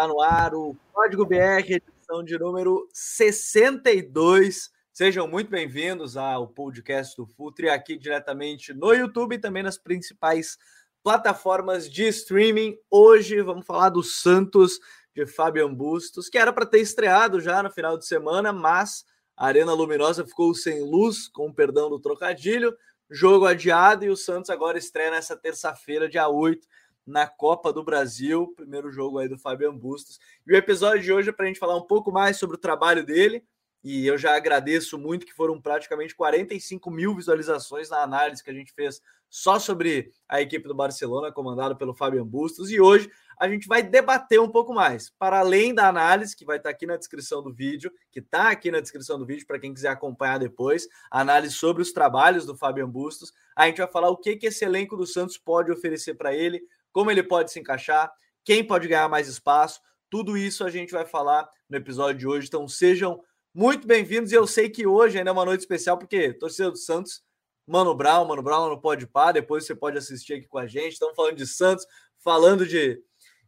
Está no ar o Código BR, edição de número 62. Sejam muito bem-vindos ao podcast do Futre, aqui diretamente no YouTube e também nas principais plataformas de streaming. Hoje vamos falar do Santos de Fabian Bustos, que era para ter estreado já no final de semana, mas a Arena Luminosa ficou sem luz, com perdão do trocadilho. Jogo adiado e o Santos agora estreia nessa terça-feira, dia 8 na Copa do Brasil, primeiro jogo aí do Fabian Bustos. E o episódio de hoje é para a gente falar um pouco mais sobre o trabalho dele. E eu já agradeço muito que foram praticamente 45 mil visualizações na análise que a gente fez só sobre a equipe do Barcelona, comandado pelo Fabian Bustos. E hoje a gente vai debater um pouco mais. Para além da análise, que vai estar aqui na descrição do vídeo, que está aqui na descrição do vídeo, para quem quiser acompanhar depois, análise sobre os trabalhos do Fabian Bustos, a gente vai falar o que, que esse elenco do Santos pode oferecer para ele, como ele pode se encaixar, quem pode ganhar mais espaço. Tudo isso a gente vai falar no episódio de hoje. Então sejam muito bem-vindos. E eu sei que hoje ainda é uma noite especial, porque torcida do Santos, Mano Brown, Mano Brown não pode par, depois você pode assistir aqui com a gente. Estamos falando de Santos, falando de,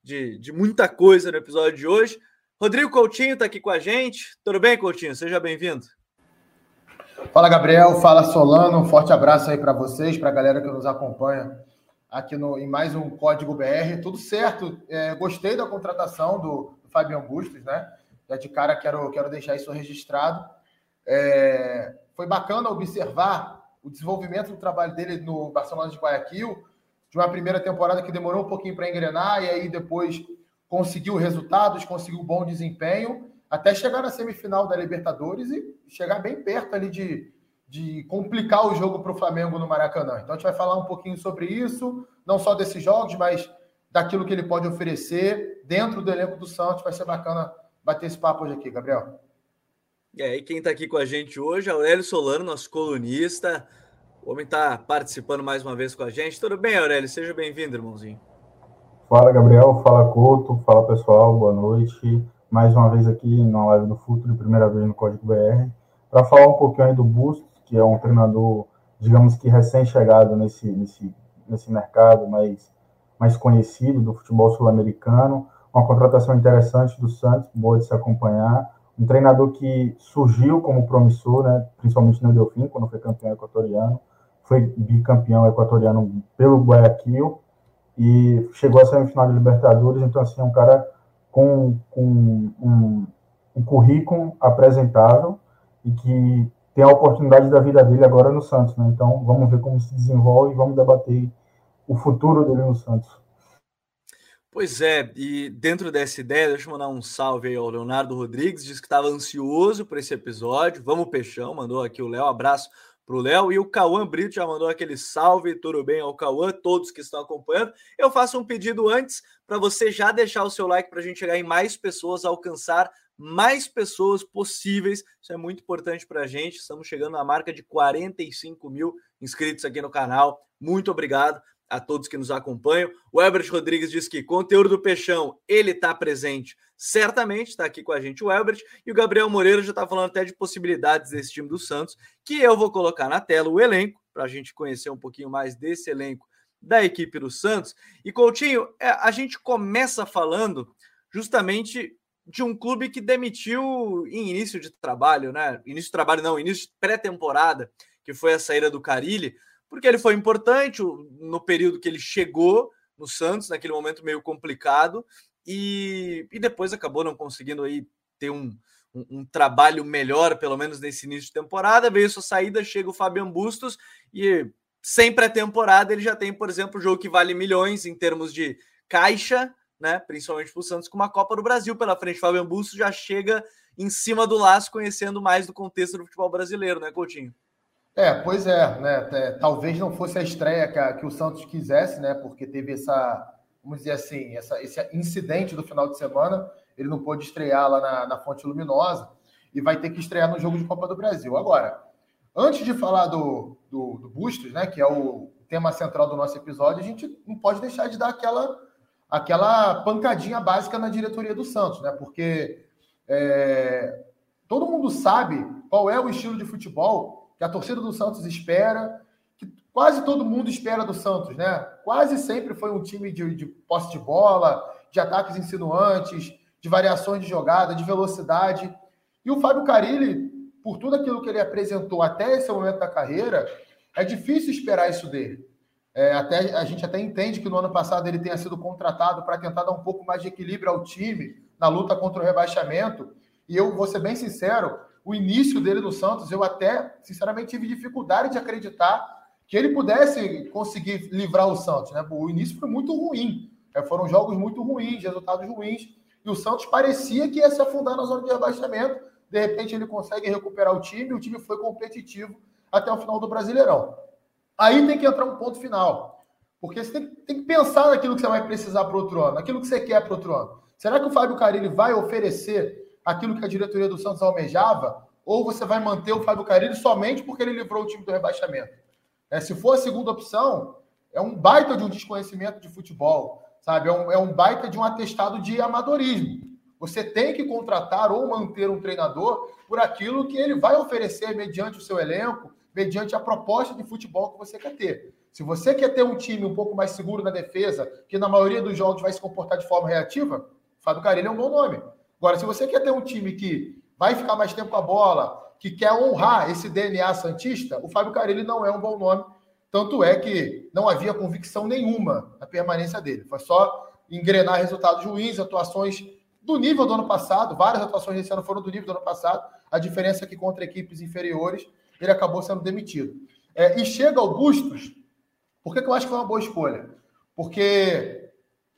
de, de muita coisa no episódio de hoje. Rodrigo Coutinho está aqui com a gente. Tudo bem, Coutinho? Seja bem-vindo. Fala, Gabriel. Fala, Solano. Um forte abraço aí para vocês, para a galera que nos acompanha aqui no, em mais um Código BR. Tudo certo. É, gostei da contratação do, do Fabian Bustos, né? Já de cara quero, quero deixar isso registrado. É, foi bacana observar o desenvolvimento do trabalho dele no Barcelona de Guayaquil, de uma primeira temporada que demorou um pouquinho para engrenar e aí depois conseguiu resultados, conseguiu bom desempenho, até chegar na semifinal da Libertadores e chegar bem perto ali de, de complicar o jogo para o Flamengo no Maracanã. Então a gente vai falar um pouquinho sobre isso, não só desses jogos, mas daquilo que ele pode oferecer dentro do elenco do Santos. Vai ser bacana bater esse papo hoje aqui, Gabriel. E aí, quem está aqui com a gente hoje é Aurélio Solano, nosso colunista. O homem está participando mais uma vez com a gente. Tudo bem, Aurélio? Seja bem-vindo, irmãozinho. Fala, Gabriel. Fala, Couto. Fala, pessoal. Boa noite. Mais uma vez aqui na live do Futuro, primeira vez no Código BR, para falar um pouquinho aí do Bustos, que é um treinador, digamos que recém-chegado nesse, nesse, nesse mercado mais, mais conhecido do futebol sul-americano. Uma contratação interessante do Santos, boa de se acompanhar. Um treinador que surgiu como promissor, né, principalmente no Delfim, quando foi campeão equatoriano. Foi bicampeão equatoriano pelo Guayaquil e chegou à semifinal de Libertadores. Então, assim, é um cara com, com um, um currículo apresentável e que tem a oportunidade da vida dele agora no Santos, né? Então vamos ver como se desenvolve e vamos debater o futuro dele no Santos. Pois é, e dentro dessa ideia, deixa eu mandar um salve aí ao Leonardo Rodrigues, disse que estava ansioso por esse episódio. Vamos, Peixão, mandou aqui o Léo, abraço para o Léo. E o Cauã Brito já mandou aquele salve, tudo bem ao Cauã, todos que estão acompanhando. Eu faço um pedido antes para você já deixar o seu like para a gente chegar em mais pessoas, alcançar mais pessoas possíveis. Isso é muito importante para a gente. Estamos chegando na marca de 45 mil inscritos aqui no canal. Muito obrigado a todos que nos acompanham. O Elbert Rodrigues diz que conteúdo do Peixão, ele está presente. Certamente está aqui com a gente o Elbert. E o Gabriel Moreira já está falando até de possibilidades desse time do Santos, que eu vou colocar na tela o elenco, para a gente conhecer um pouquinho mais desse elenco da equipe do Santos. E Coutinho, é, a gente começa falando justamente de um clube que demitiu em início de trabalho, né? Início de trabalho não, início de pré-temporada, que foi a saída do Carilli, porque ele foi importante no período que ele chegou no Santos, naquele momento meio complicado, e, e depois acabou não conseguindo aí ter um, um, um, trabalho melhor, pelo menos nesse início de temporada. Veio sua saída, chega o Fabian Bustos, e sem pré-temporada ele já tem, por exemplo, jogo que vale milhões em termos de caixa, né? Principalmente para o Santos, com uma Copa do Brasil pela frente. Fábio Busto já chega em cima do laço, conhecendo mais do contexto do futebol brasileiro, né, Coutinho? É, pois é, né? É, talvez não fosse a estreia que, a, que, o Santos quisesse, né? Porque teve essa, vamos dizer assim, essa, esse incidente do final de semana. Ele não pôde estrear lá na, na Fonte Luminosa e vai ter que estrear no jogo de Copa do Brasil. Agora, antes de falar do, do, do Bustos, né? Que é o tema central do nosso episódio, a gente não pode deixar de dar aquela aquela pancadinha básica na diretoria do Santos, né? Porque é, todo mundo sabe qual é o estilo de futebol que a torcida do Santos espera, que quase todo mundo espera do Santos, né? Quase sempre foi um time de, de posse de bola, de ataques insinuantes, de variações de jogada, de velocidade. E o Fábio Carilli, por tudo aquilo que ele apresentou até esse momento da carreira, é difícil esperar isso dele. É, até, a gente até entende que no ano passado ele tenha sido contratado para tentar dar um pouco mais de equilíbrio ao time na luta contra o rebaixamento. E eu vou ser bem sincero, o início dele no Santos, eu até, sinceramente, tive dificuldade de acreditar que ele pudesse conseguir livrar o Santos. Né? O início foi muito ruim. É, foram jogos muito ruins, resultados ruins. E o Santos parecia que ia se afundar na zona de rebaixamento. De repente ele consegue recuperar o time, o time foi competitivo até o final do Brasileirão. Aí tem que entrar um ponto final. Porque você tem, tem que pensar naquilo que você vai precisar para outro ano, naquilo que você quer para outro ano. Será que o Fábio Carilli vai oferecer aquilo que a diretoria do Santos almejava? Ou você vai manter o Fábio Carilli somente porque ele livrou o time do rebaixamento? É, se for a segunda opção, é um baita de um desconhecimento de futebol, sabe? É um, é um baita de um atestado de amadorismo. Você tem que contratar ou manter um treinador por aquilo que ele vai oferecer mediante o seu elenco, mediante a proposta de futebol que você quer ter. Se você quer ter um time um pouco mais seguro na defesa, que na maioria dos jogos vai se comportar de forma reativa, Fábio Carilho é um bom nome. Agora, se você quer ter um time que vai ficar mais tempo com a bola, que quer honrar esse DNA santista, o Fábio Carilli não é um bom nome. Tanto é que não havia convicção nenhuma na permanência dele. Foi só engrenar resultados ruins, atuações do nível do ano passado, várias atuações desse ano foram do nível do ano passado, a diferença é que contra equipes inferiores ele acabou sendo demitido. É, e chega ao Bustos, por que, que eu acho que foi uma boa escolha? Porque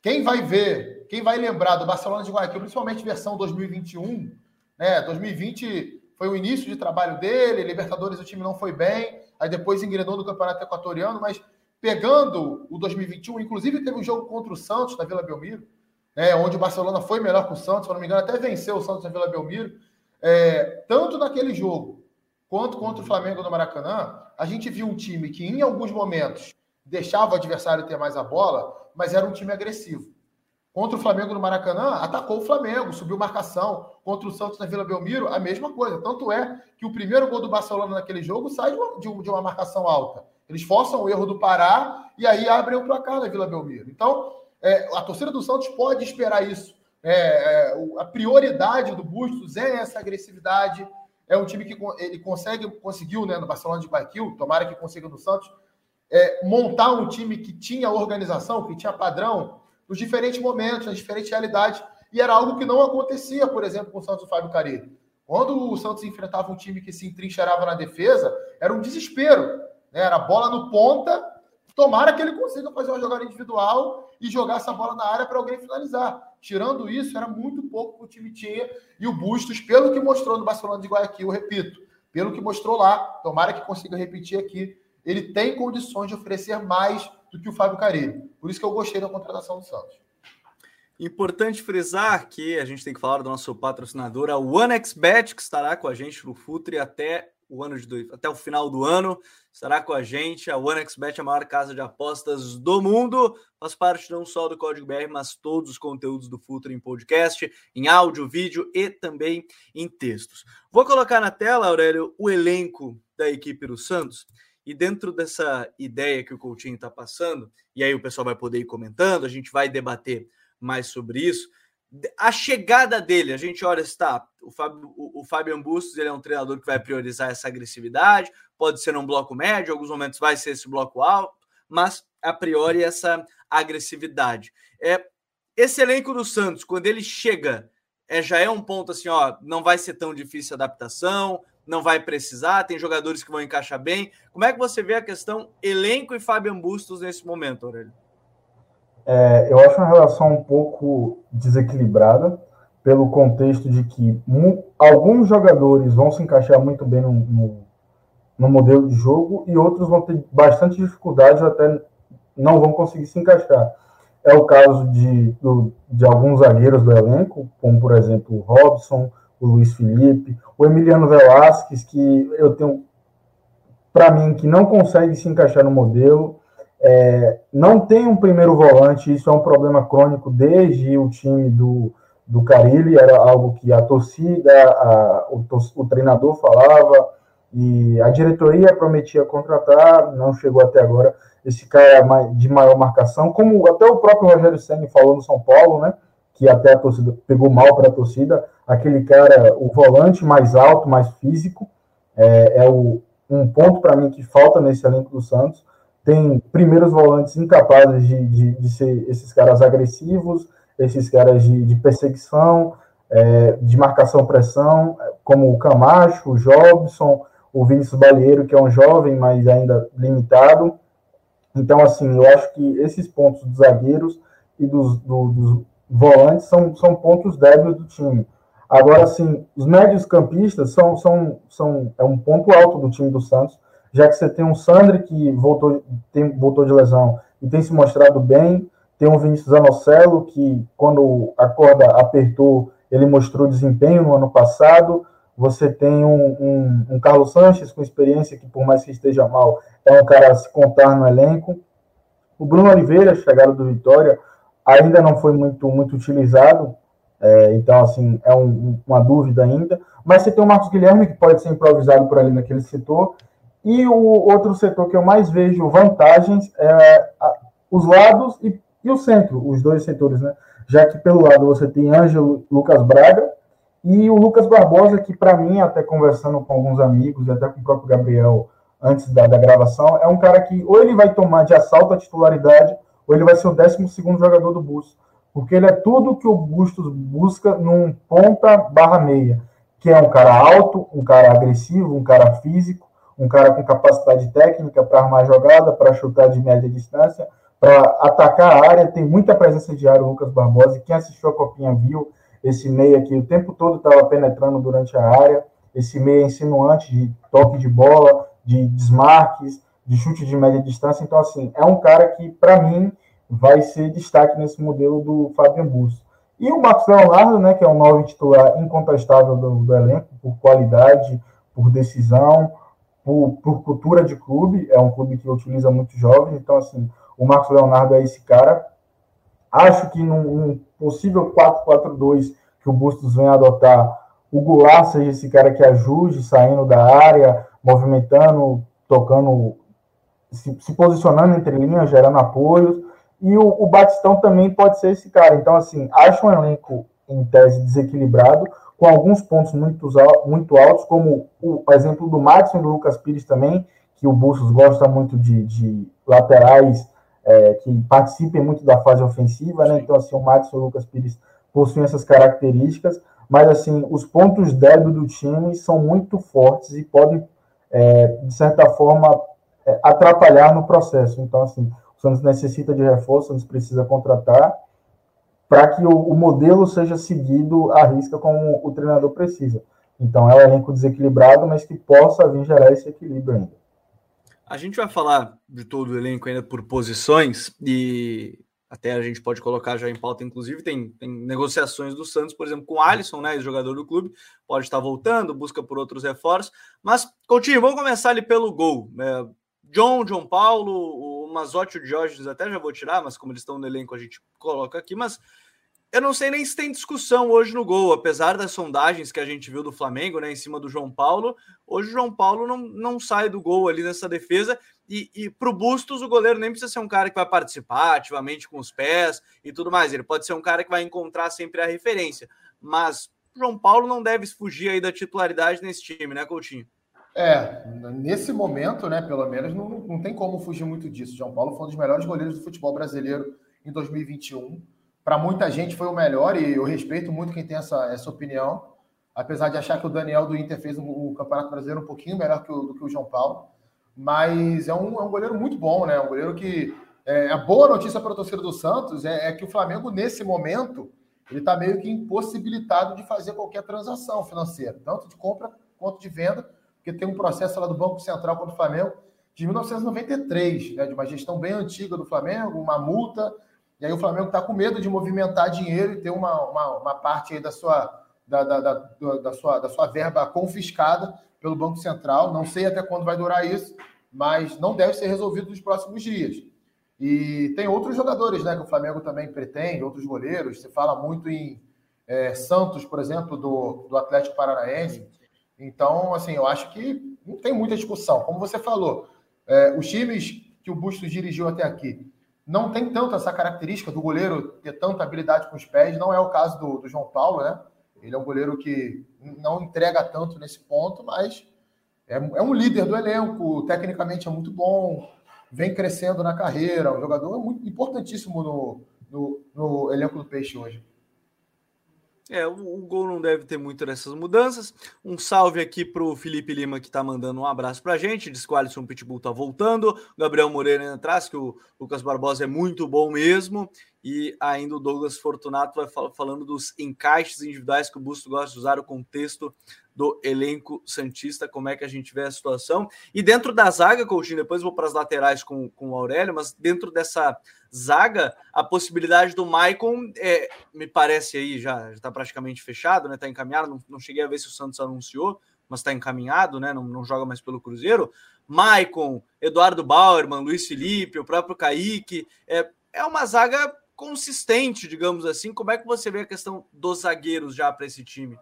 quem vai ver, quem vai lembrar do Barcelona de Guayaquil, principalmente versão 2021, né? 2020 foi o início de trabalho dele, Libertadores o time não foi bem, aí depois engrenou no Campeonato Equatoriano, mas pegando o 2021, inclusive teve um jogo contra o Santos na Vila Belmiro, né, onde o Barcelona foi melhor que o Santos, se não me engano, até venceu o Santos na Vila Belmiro. É, tanto naquele jogo quanto contra o Flamengo no Maracanã, a gente viu um time que, em alguns momentos, deixava o adversário ter mais a bola, mas era um time agressivo. Contra o Flamengo no Maracanã, atacou o Flamengo, subiu marcação. Contra o Santos na Vila Belmiro, a mesma coisa. Tanto é que o primeiro gol do Barcelona naquele jogo sai de uma, de uma marcação alta. Eles forçam o erro do Pará e aí abrem o placar na Vila Belmiro. Então, é, a torcida do Santos pode esperar isso. É, é, a prioridade do Bustos é essa agressividade. É um time que ele consegue, conseguiu né, no Barcelona de Guayaquil, tomara que consiga no Santos, é, montar um time que tinha organização, que tinha padrão, nos diferentes momentos, nas diferentes realidades. E era algo que não acontecia, por exemplo, com o Santos Fábio Carilli. Quando o Santos enfrentava um time que se entrincheirava na defesa, era um desespero. Né? Era bola no ponta Tomara que ele consiga fazer uma jogada individual e jogar essa bola na área para alguém finalizar. Tirando isso, era muito pouco que o time tinha. E o Bustos, pelo que mostrou no Barcelona de Guayaquil, repito, pelo que mostrou lá, tomara que consiga repetir aqui, ele tem condições de oferecer mais do que o Fábio Carilli. Por isso que eu gostei da contratação do Santos. Importante frisar que a gente tem que falar do nosso patrocinador, a OneXBet, que estará com a gente no Futre até o ano de até o final do ano. Estará com a gente a OneXBet, a maior casa de apostas do mundo. Faz parte não só do Código BR, mas todos os conteúdos do Futuro em podcast, em áudio, vídeo e também em textos. Vou colocar na tela, Aurélio, o elenco da equipe do Santos. E dentro dessa ideia que o Coutinho está passando, e aí o pessoal vai poder ir comentando, a gente vai debater mais sobre isso a chegada dele, a gente olha, está, o, Fábio, o, o Fabian Bustos ele é um treinador que vai priorizar essa agressividade, pode ser um bloco médio, alguns momentos vai ser esse bloco alto, mas a priori essa agressividade. É, esse elenco do Santos, quando ele chega, é, já é um ponto assim, ó, não vai ser tão difícil a adaptação, não vai precisar, tem jogadores que vão encaixar bem. Como é que você vê a questão elenco e Fabian Bustos nesse momento, Aurélio? É, eu acho uma relação um pouco desequilibrada, pelo contexto de que alguns jogadores vão se encaixar muito bem no, no, no, modelo de jogo e outros vão ter bastante dificuldade ou até não vão conseguir se encaixar. É o caso de, do, de alguns zagueiros do elenco, como por exemplo o Robson, o Luiz Felipe, o Emiliano Velasquez, que eu tenho para mim que não consegue se encaixar no modelo é, não tem um primeiro volante, isso é um problema crônico desde o time do, do Carilli, era algo que a torcida, a, o, o, treinador falava, e a diretoria prometia contratar, não chegou até agora esse cara de maior marcação, como até o próprio Rogério Senna falou no São Paulo, né? que até a torcida pegou mal para a torcida, aquele cara, o volante mais alto, mais físico, é, é o, um ponto para mim que falta nesse elenco do Santos. Tem primeiros volantes incapazes de, de, de ser esses caras agressivos, esses caras de, de perseguição, é, de marcação-pressão, como o Camacho, o Jobson, o Vinícius Balieiro, que é um jovem, mas ainda limitado. Então, assim, eu acho que esses pontos dos zagueiros e dos, do, dos volantes são, são pontos débeis do time. Agora, assim, os médios campistas são, são, são é um ponto alto do time do Santos, já que você tem um Sandri que voltou, tem, voltou de lesão e tem se mostrado bem, tem um Vinícius Anocelo que, quando a corda apertou, ele mostrou desempenho no ano passado. Você tem um, um, um Carlos Sanches com experiência que, por mais que esteja mal, é um cara a se contar no elenco. O Bruno Oliveira, chegado do Vitória, ainda não foi muito, muito utilizado, é, então, assim, é um, uma dúvida ainda. Mas você tem o Marcos Guilherme, que pode ser improvisado por ali naquele setor. E o outro setor que eu mais vejo vantagens é os lados e, e, o centro, os dois setores, né? Já que pelo lado você tem Ângelo Lucas Braga e o Lucas Barbosa, que para mim, até conversando com alguns amigos, até com o próprio Gabriel antes da, da gravação, é um cara que ou ele vai tomar de assalto a titularidade, ou ele vai ser o 12 jogador do Bustos, porque ele é tudo que o Bustos busca num ponta barra meia, que é um cara alto, um cara agressivo, um cara físico, um cara com capacidade técnica para armar jogada, para chutar de média distância, para atacar a área, tem muita presença de área o Lucas Barbosa, quem assistiu a Copinha viu esse meia que o tempo todo estava penetrando durante a área, esse meia insinuante de toque de bola, de desmarques, de chute de média distância. Então, assim, é um cara que, para mim, vai ser destaque nesse modelo do Fábio Bus. E o Marcos Leonardo, né, que é um novo titular incontestável do, do elenco, por qualidade, por decisão, por, por, cultura de clube, é um clube que utiliza muitos jovens, então, assim, o Marcos Leonardo é esse cara. Acho que num, num possível 4-4-2 que o Bustos venha adotar, o Goulart seja esse cara que ajude, saindo da área, movimentando, tocando, se, se posicionando entre linhas, gerando apoios. E o, o, Batistão também pode ser esse cara. Então, assim, acho um elenco, em tese, desequilibrado, com alguns pontos muito, muito altos, como o exemplo do Madison e do Lucas Pires também, que o Bustos gosta muito de, de laterais é, que participem muito da fase ofensiva, né? Então, assim, o Madison e o Lucas Pires possuem essas características, mas, assim, os pontos débeis do time são muito fortes e podem é, de certa forma, é, atrapalhar no processo. Então, assim, o Santos necessita de reforço, o Santos precisa contratar para que o, o, modelo seja seguido à risca como o treinador precisa. Então, é um elenco desequilibrado, mas que possa vir gerar esse equilíbrio ainda. A gente vai falar de todo o elenco ainda por posições e até a gente pode colocar já em pauta, inclusive, tem, tem negociações do Santos, por exemplo, com o Alisson, né, jogador do clube, pode estar voltando, busca por outros reforços. Mas, Coutinho, vamos começar ali pelo gol. É, John, João Paulo, o Mazotti o Diógenes até já vou tirar, mas como eles estão no elenco, a gente coloca aqui. Mas eu não sei nem se tem discussão hoje no gol, apesar das sondagens que a gente viu do Flamengo, né, em cima do João Paulo. Hoje o João Paulo não, não sai do gol ali nessa defesa. E, e para o Bustos, o goleiro nem precisa ser um cara que vai participar ativamente com os pés e tudo mais. Ele pode ser um cara que vai encontrar sempre a referência. Mas o João Paulo não deve fugir aí da titularidade nesse time, né, Coutinho? É, nesse momento, né, pelo menos, não, não tem como fugir muito disso. João Paulo foi um dos melhores goleiros do futebol brasileiro em 2021 para muita gente foi o melhor e eu respeito muito quem tem essa, essa opinião, apesar de achar que o Daniel do Inter fez o, Campeonato Brasileiro um pouquinho melhor que o, do que o João Paulo, mas é um, é um goleiro muito bom, né? Um goleiro que é, a boa notícia para a torcida do Santos é, é, que o Flamengo nesse momento ele está meio que impossibilitado de fazer qualquer transação financeira, tanto de compra quanto de venda, porque tem um processo lá do Banco Central contra o Flamengo de 1993, né, de uma gestão bem antiga do Flamengo, uma multa e aí o Flamengo está com medo de movimentar dinheiro e ter uma, uma, uma parte aí da sua, da, da, da, da, sua, da sua verba confiscada pelo Banco Central. Não sei até quando vai durar isso, mas não deve ser resolvido nos próximos dias. E tem outros jogadores né, que o Flamengo também pretende, outros goleiros. Se fala muito em é, Santos, por exemplo, do, do Atlético Paranaense. Então, assim, eu acho que não tem muita discussão. Como você falou, é, os times que o Bustos dirigiu até aqui não tem tanto essa característica do goleiro ter tanta habilidade com os pés. Não é o caso do, do João Paulo, né? Ele é um goleiro que não entrega tanto nesse ponto, mas é, é, um líder do elenco, tecnicamente é muito bom, vem crescendo na carreira. Um jogador muito importantíssimo no, no, no elenco do Peixe hoje. É, o, o, gol não deve ter muito dessas mudanças. Um salve aqui para o Felipe Lima, que está mandando um abraço para a gente. Diz que o Alisson Pitbull está voltando. O Gabriel Moreira atrás, que o Lucas Barbosa é muito bom mesmo. E ainda o Douglas Fortunato vai fal falando dos encaixes individuais que o Busto gosta de usar o contexto do elenco Santista, como é que a gente vê a situação. E dentro da zaga, Coutinho, depois vou para as laterais com, com o Aurélio, mas dentro dessa zaga, a possibilidade do Maicon, é, me parece aí, já está praticamente fechado, né? Está encaminhado, não, não, cheguei a ver se o Santos anunciou, mas está encaminhado, né? Não, não joga mais pelo Cruzeiro. Maicon, Eduardo Bauerman, Luiz Felipe, o próprio Kaique, é, é uma zaga consistente, digamos assim. Como é que você vê a questão dos zagueiros já para esse time?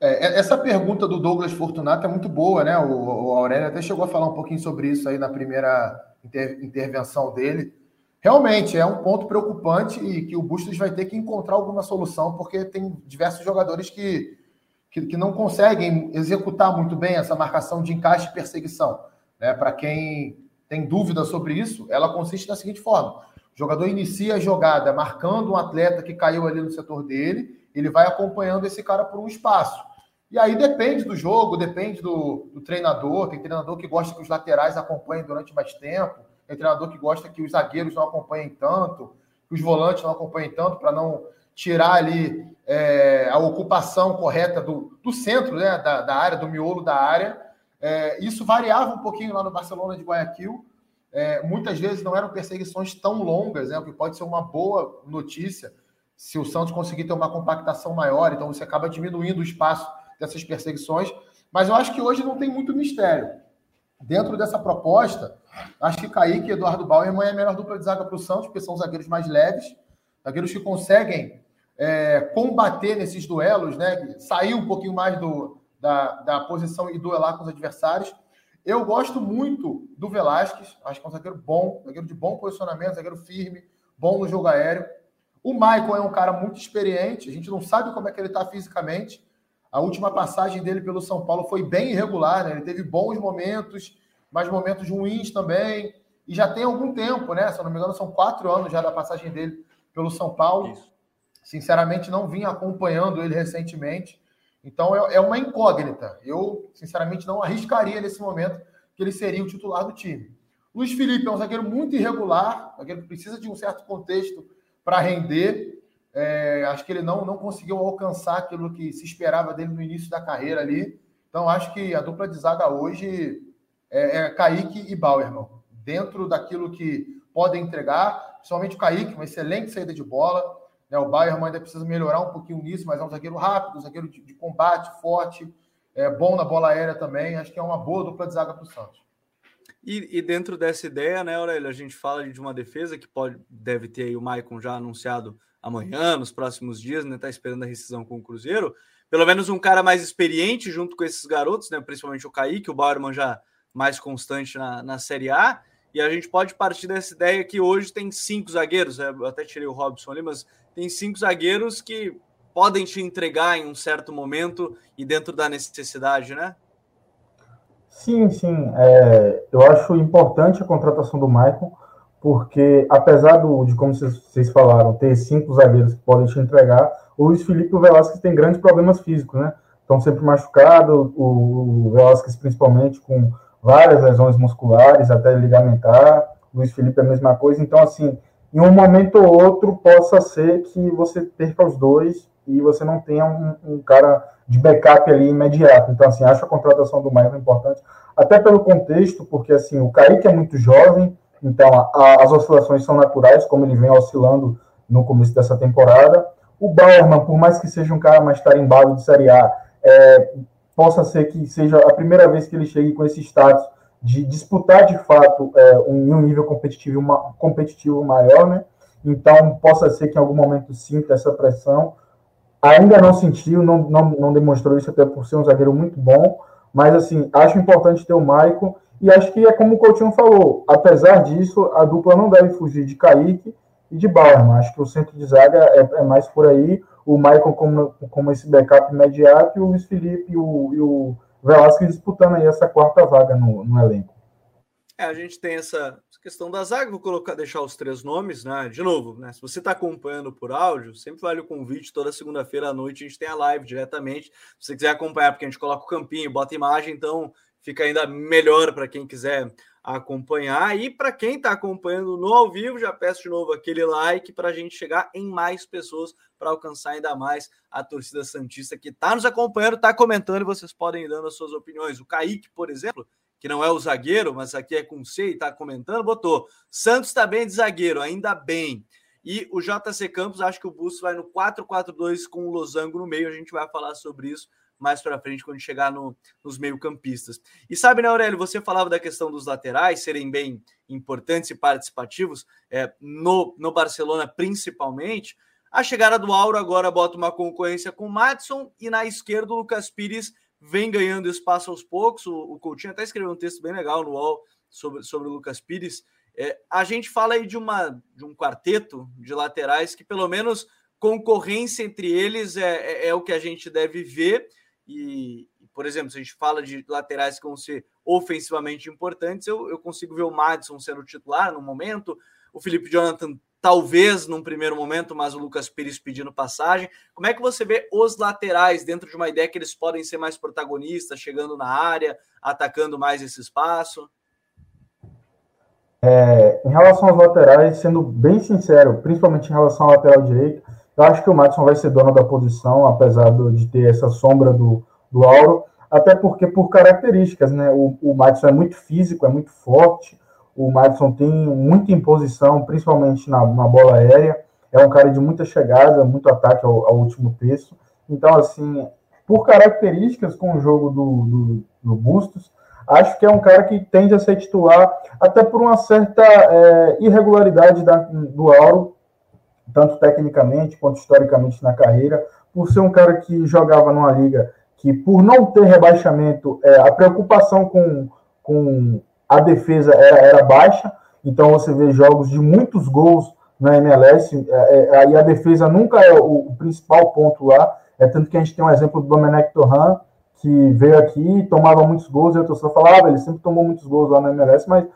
É, é, essa pergunta do Douglas Fortunato é muito boa, né? O, o Aurélio até chegou a falar um pouquinho sobre isso aí na primeira inter, intervenção dele. Realmente é um ponto preocupante e que o Bustos vai ter que encontrar alguma solução, porque tem diversos jogadores que, que, que não conseguem executar muito bem essa marcação de encaixe e perseguição. Né? Para quem tem dúvida sobre isso, ela consiste da seguinte forma: o jogador inicia a jogada marcando um atleta que caiu ali no setor dele, ele vai acompanhando esse cara por um espaço. E aí depende do jogo, depende do, do, treinador. Tem treinador que gosta que os laterais acompanhem durante mais tempo, tem treinador que gosta que os zagueiros não acompanhem tanto, que os volantes não acompanhem tanto, para não tirar ali é, a ocupação correta do, do centro né, da, da, área, do miolo da área. É, isso variava um pouquinho lá no Barcelona de Guayaquil. É, muitas vezes não eram perseguições tão longas, né, o que pode ser uma boa notícia se o Santos conseguir ter uma compactação maior, então você acaba diminuindo o espaço dessas perseguições. Mas eu acho que hoje não tem muito mistério. Dentro dessa proposta, acho que Kaique e Eduardo Bauerman é a melhor dupla de zaga para o Santos, porque são zagueiros mais leves, zagueiros que conseguem é, combater nesses duelos, né? sair um pouquinho mais do, da, da posição e duelar com os adversários. Eu gosto muito do Velasquez, acho que é um zagueiro bom, zagueiro de bom posicionamento, zagueiro firme, bom no jogo aéreo. O Michael é um cara muito experiente, a gente não sabe como é que ele está fisicamente, a última passagem dele pelo São Paulo foi bem irregular, né? Ele teve bons momentos, mas momentos ruins também. E já tem algum tempo, né? Se eu não me engano, são quatro anos já da passagem dele pelo São Paulo. Isso. Sinceramente, não vim acompanhando ele recentemente. Então é, é uma incógnita. Eu, sinceramente, não arriscaria nesse momento que ele seria o titular do time. Luiz Felipe é um zagueiro muito irregular, zagueiro que precisa de um certo contexto para render. É, acho que ele não, não conseguiu alcançar aquilo que se esperava dele no início da carreira ali. Então, acho que a dupla de zaga hoje é, é Kaique e Bauerman. Dentro daquilo que podem entregar, principalmente o Kaique, uma excelente saída de bola. Né? O Bauerman ainda precisa melhorar um pouquinho nisso, mas é um zagueiro rápido, um zagueiro de, de combate, forte, é bom na bola aérea também. Acho que é uma boa dupla de zaga para o Santos. E, e, dentro dessa ideia, né, Aurélio, a gente fala de uma defesa que pode, deve ter aí o Maicon já anunciado amanhã, nos próximos dias, né? Tá esperando a rescisão com o Cruzeiro. Pelo menos um cara mais experiente junto com esses garotos, né? Principalmente o Kaique, o Bauerman já mais constante na, na Série A. E a gente pode partir dessa ideia que hoje tem cinco zagueiros, né? eu até tirei o Robson ali, mas tem cinco zagueiros que podem te entregar em um certo momento e dentro da necessidade, né? Sim, sim. É, eu acho importante a contratação do Maicon, porque apesar do, de, como vocês falaram, ter cinco zagueiros que podem te entregar, o Luiz Felipe e o Velasquez têm grandes problemas físicos, né? Estão sempre machucados, o Velasquez principalmente com várias lesões musculares, até ligamentar, o Luiz Felipe é a mesma coisa, então assim, em um momento ou outro possa ser que você perca os dois e você não tenha um, um cara de backup ali imediato. Então, assim, acho a contratação do Maicon importante, até pelo contexto, porque assim, o Kaique é muito jovem, então, a, as oscilações são naturais, como ele vem oscilando no começo dessa temporada. O Bauerman, por mais que seja um cara mais tarimbado de Série A, é, possa ser que seja a primeira vez que ele chegue com esse status de disputar de fato é, um, um, nível competitivo, uma, competitivo maior, né? Então, possa ser que em algum momento sinta essa pressão. Ainda não sentiu, não, não, não demonstrou isso, até por ser um zagueiro muito bom, mas assim, acho importante ter o Maicon E acho que é como o Coutinho falou, apesar disso, a dupla não deve fugir de Kaique e de Bauerman. Acho que o centro de zaga é, é mais por aí. O Michael como, como esse backup imediato e o Luiz Felipe e o, e o Velasquez disputando aí essa quarta vaga no, no elenco. É, a gente tem essa questão da zaga, vou colocar, deixar os três nomes, né? De novo, né? Se você está acompanhando por áudio, sempre vale o convite, toda segunda-feira à noite a gente tem a live diretamente. Se você quiser acompanhar, porque a gente coloca o campinho, bota imagem, então fica ainda melhor para quem quiser acompanhar. E para quem está acompanhando no ao vivo, já peço de novo aquele like para a gente chegar em mais pessoas, para alcançar ainda mais a torcida Santista que está nos acompanhando, está comentando e vocês podem ir dando as suas opiniões. O Kaique, por exemplo, que não é o zagueiro, mas aqui é com C e está comentando, botou. Santos está bem de zagueiro, ainda bem. E o JC Campos, acho que o Bustos vai no 4-4-2 com o Losango no meio. A gente vai falar sobre isso mais para frente quando chegar no, nos meio-campistas. E sabe, né, Aurélio, você falava da questão dos laterais serem bem importantes e participativos é, no, no Barcelona, principalmente. A chegada do Auro agora bota uma concorrência com o Matson e na esquerda o Lucas Pires vem ganhando espaço aos poucos. O, o Coutinho até escreveu um texto bem legal no UOL sobre, sobre o Lucas Pires. É, a gente fala aí de, uma, de um quarteto de laterais que, pelo menos, concorrência entre eles é, é, é o que a gente deve ver. E, por exemplo, se a gente fala de laterais que vão ser ofensivamente importantes, eu, eu consigo ver o Madison sendo titular no momento, o Felipe Jonathan talvez num primeiro momento, mas o Lucas Pires pedindo passagem. Como é que você vê os laterais dentro de uma ideia que eles podem ser mais protagonistas, chegando na área, atacando mais esse espaço? É, em relação aos laterais, sendo bem sincero, principalmente em relação ao lateral direito, eu acho que o Madison vai ser dono da posição, apesar de ter essa sombra do, do Auro, até porque por características, né? O, o Madison é muito físico, é muito forte, o Madison tem muita imposição, principalmente na, na bola aérea, é um cara de muita chegada, muito ataque ao, ao último terço. Então, assim, por características com o jogo do, do, do, Bustos, acho que é um cara que tende a ser titular, até por uma certa é, irregularidade da, do Auro, tanto tecnicamente quanto historicamente na carreira, por ser um cara que jogava numa liga que, por não ter rebaixamento, é, a preocupação com, com a defesa era, era baixa, então você vê jogos de muitos gols na MLS, é, é, aí a defesa nunca é o, o, principal ponto lá, é tanto que a gente tem um exemplo do Domenech Torran, que veio aqui e tomava muitos gols, e a torcida falava, ah, ele sempre tomou muitos gols lá na MLS, mas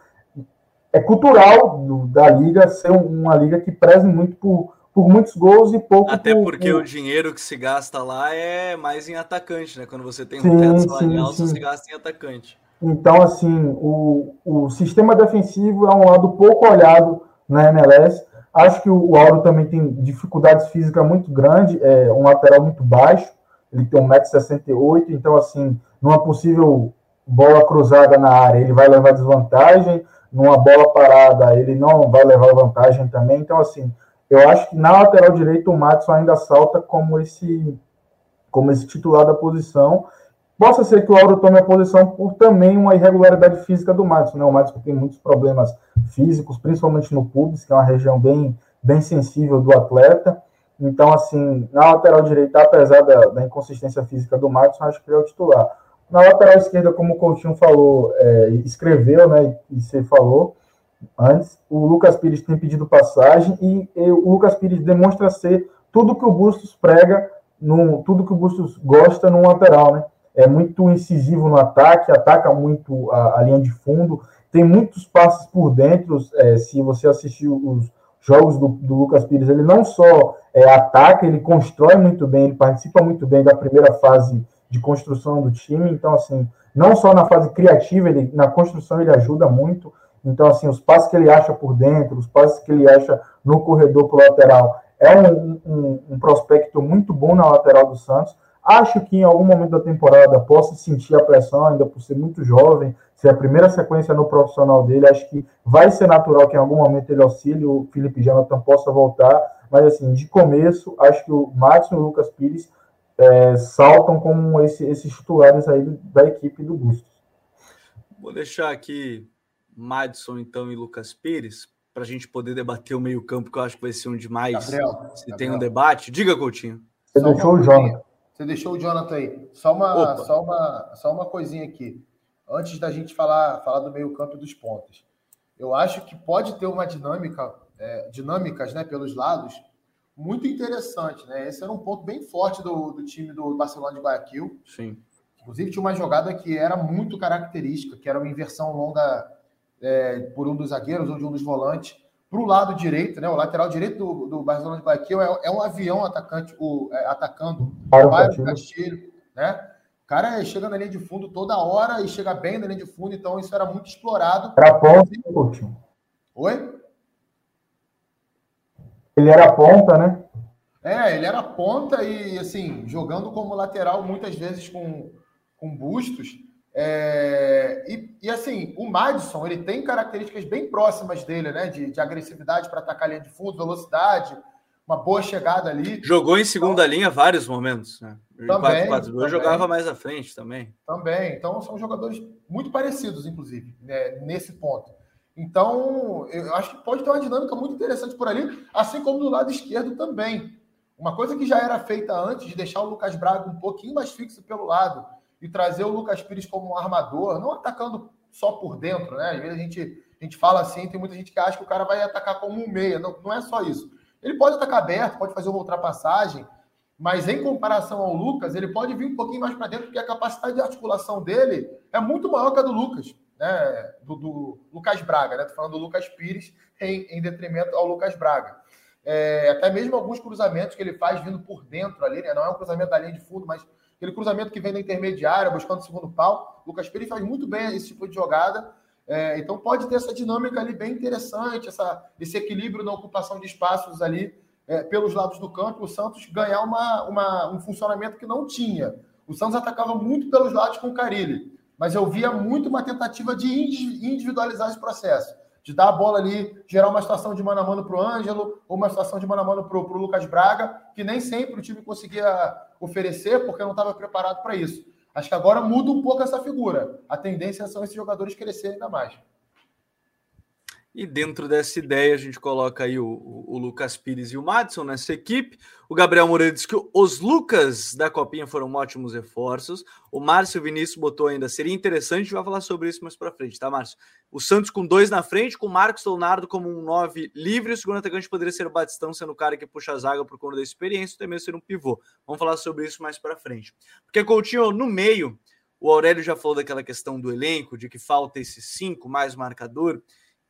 é cultural do, da liga ser uma liga que preze muito por, por muitos gols e pouco. Até por, porque por... o dinheiro que se gasta lá é mais em atacante, né? Quando você tem um teto salarial, você se gasta em atacante. Então, assim, o, o sistema defensivo é um lado pouco olhado na MLS. Acho que o Auro também tem dificuldades físicas muito grandes, é um lateral muito baixo, ele tem 1,68m, então, assim, numa possível bola cruzada na área, ele vai levar desvantagem, numa bola parada, ele não vai levar vantagem também. Então, assim, eu acho que na lateral direita o Matson ainda salta como esse, como esse titular da posição. Possa ser que o Auro tome a posição por também uma irregularidade física do Matson. Né? O Matson tem muitos problemas físicos, principalmente no pubis, que é uma região bem, bem sensível do atleta. Então, assim, na lateral direita, apesar da, da inconsistência física do Matson, acho que ele é o titular. Na lateral esquerda, como o Coutinho falou, é, escreveu, né, e você falou antes, o Lucas Pires tem pedido passagem e, e o Lucas Pires demonstra ser tudo que o Bustos prega, no, tudo que o Bustos gosta no lateral, né? É muito incisivo no ataque, ataca muito a, a linha de fundo, tem muitos passes por dentro. É, se você assistiu os jogos do, do, Lucas Pires, ele não só é, ataca, ele constrói muito bem, ele participa muito bem da primeira fase de construção do time. Então, assim, não só na fase criativa, ele, na construção ele ajuda muito. Então, assim, os passes que ele acha por dentro, os passes que ele acha no corredor para lateral, é um, um, um, prospecto muito bom na lateral do Santos. Acho que em algum momento da temporada possa sentir a pressão, ainda por ser muito jovem, ser a primeira sequência no profissional dele. Acho que vai ser natural que em algum momento ele auxilie o Felipe Jonathan possa voltar. Mas, assim, de começo, acho que o Márcio e o Lucas Pires é, saltam como esse, esses titulares aí da equipe do Bustos. Vou deixar aqui Madison, então, e Lucas Pires, para a gente poder debater o meio-campo, que eu acho que vai ser um demais. Gabriel, se Gabriel. tem um debate. Diga, Coutinho. Você só deixou o Jonathan. Você deixou o Jonathan aí. Só uma, só uma, só uma coisinha aqui. antes da gente falar, falar do meio-campo e dos pontos. Eu acho que pode ter uma dinâmica, é, dinâmicas né, pelos lados, muito interessante. Né? Esse era um ponto bem forte do, do time do Barcelona de Guayaquil. Sim. Inclusive, tinha uma jogada que era muito característica, que era uma inversão longa é, por um dos zagueiros ou de um dos volantes para o lado direito, né? O lateral direito do, do Barcelona de Guayaquil é, é um avião atacante, o, é, atacando o Castilho, né? O cara chega na linha de fundo toda hora e chega bem na linha de fundo, então isso era muito explorado. Era ponta, último. Oi? Ele era ponta, né? É, ele era ponta e, assim, jogando como lateral muitas vezes com, com bustos. É, e, e, assim, o Madison ele tem características bem próximas dele, né? De, de agressividade para atacar a linha de fundo, velocidade, uma boa chegada ali. Jogou em segunda então, linha vários momentos, né? Também, 4 2 jogava mais à frente também. Também. Então são jogadores muito parecidos, inclusive, né, nesse ponto. Então, eu acho que pode ter uma dinâmica muito interessante por ali, assim como do lado esquerdo também. Uma coisa que já era feita antes de deixar o Lucas Braga um pouquinho mais fixo pelo lado e trazer o Lucas Pires como um armador, não atacando só por dentro, né? Às vezes a gente, a gente fala assim, tem muita gente que acha que o cara vai atacar como um meia. Não, não é só isso. Ele pode atacar aberto, pode fazer uma ultrapassagem, mas em comparação ao Lucas, ele pode vir um pouquinho mais para dentro, porque a capacidade de articulação dele é muito maior que a do Lucas, né? Do, do Lucas Braga, né? Tô falando do Lucas Pires em, em detrimento ao Lucas Braga. É, até mesmo alguns cruzamentos que ele faz vindo por dentro ali, né? Não é um cruzamento da linha de fundo, mas aquele cruzamento que vem da intermediária, buscando o segundo pau. O Lucas Pires faz muito bem esse tipo de jogada. É, então pode ter essa dinâmica ali bem interessante, essa, esse equilíbrio na ocupação de espaços ali é, pelos lados do campo, o Santos ganhar uma, uma, um funcionamento que não tinha. O Santos atacava muito pelos lados com o Carilli, mas eu via muito uma tentativa de individualizar esse processo de dar a bola ali, gerar uma situação de mano a mano para o Ângelo, ou uma situação de mano a mano para o Lucas Braga, que nem sempre o time conseguia oferecer, porque não estava preparado para isso. Acho que agora muda um pouco essa figura. A tendência são esses jogadores crescerem ainda mais. E dentro dessa ideia, a gente coloca aí o, o, o, Lucas Pires e o Madison nessa equipe. O Gabriel Moreira disse que os Lucas da Copinha foram ótimos reforços. O Márcio Vinícius botou ainda, seria interessante, vai falar sobre isso mais para frente, tá, Márcio? O Santos com dois na frente, com o Marcos Leonardo como um nove livre. O segundo atacante poderia ser o Batistão, sendo o cara que puxa a zaga por conta da experiência, também ser um pivô. Vamos falar sobre isso mais para frente. Porque Coutinho, no meio, o Aurélio já falou daquela questão do elenco, de que falta esse cinco mais marcador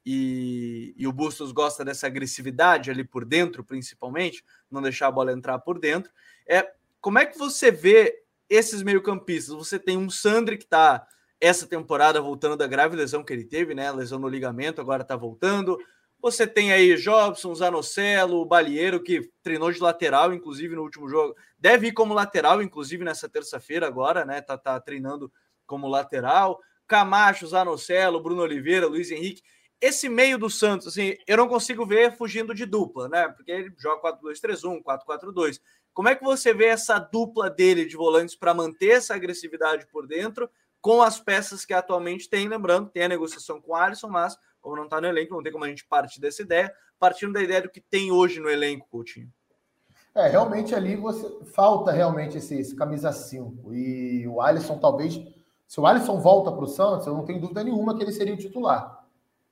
e, e, o Bustos gosta dessa agressividade ali por dentro, principalmente, não deixar a bola entrar por dentro. É, como é que você vê esses meio-campistas? Você tem um Sandri que está essa temporada voltando da grave lesão que ele teve, né? Lesão no ligamento, agora está voltando. Você tem aí Jobson, Zanocelo, o Balieiro, que treinou de lateral, inclusive, no último jogo. Deve ir como lateral, inclusive, nessa terça-feira agora, né? Tá, tá treinando como lateral. Camacho, Zanocelo, Bruno Oliveira, Luiz Henrique esse meio do Santos, assim, eu não consigo ver fugindo de dupla, né? Porque ele joga 4-2-3-1, 4-4-2. Como é que você vê essa dupla dele de volantes para manter essa agressividade por dentro com as peças que atualmente tem? Lembrando, tem a negociação com o Alisson, mas como não está no elenco, não tem como a gente partir dessa ideia, partindo da ideia do que tem hoje no elenco, Coutinho. É, realmente ali você falta realmente esse, esse camisa 5. E o Alisson, talvez, se o Alisson volta para o Santos, eu não tenho dúvida nenhuma que ele seria o titular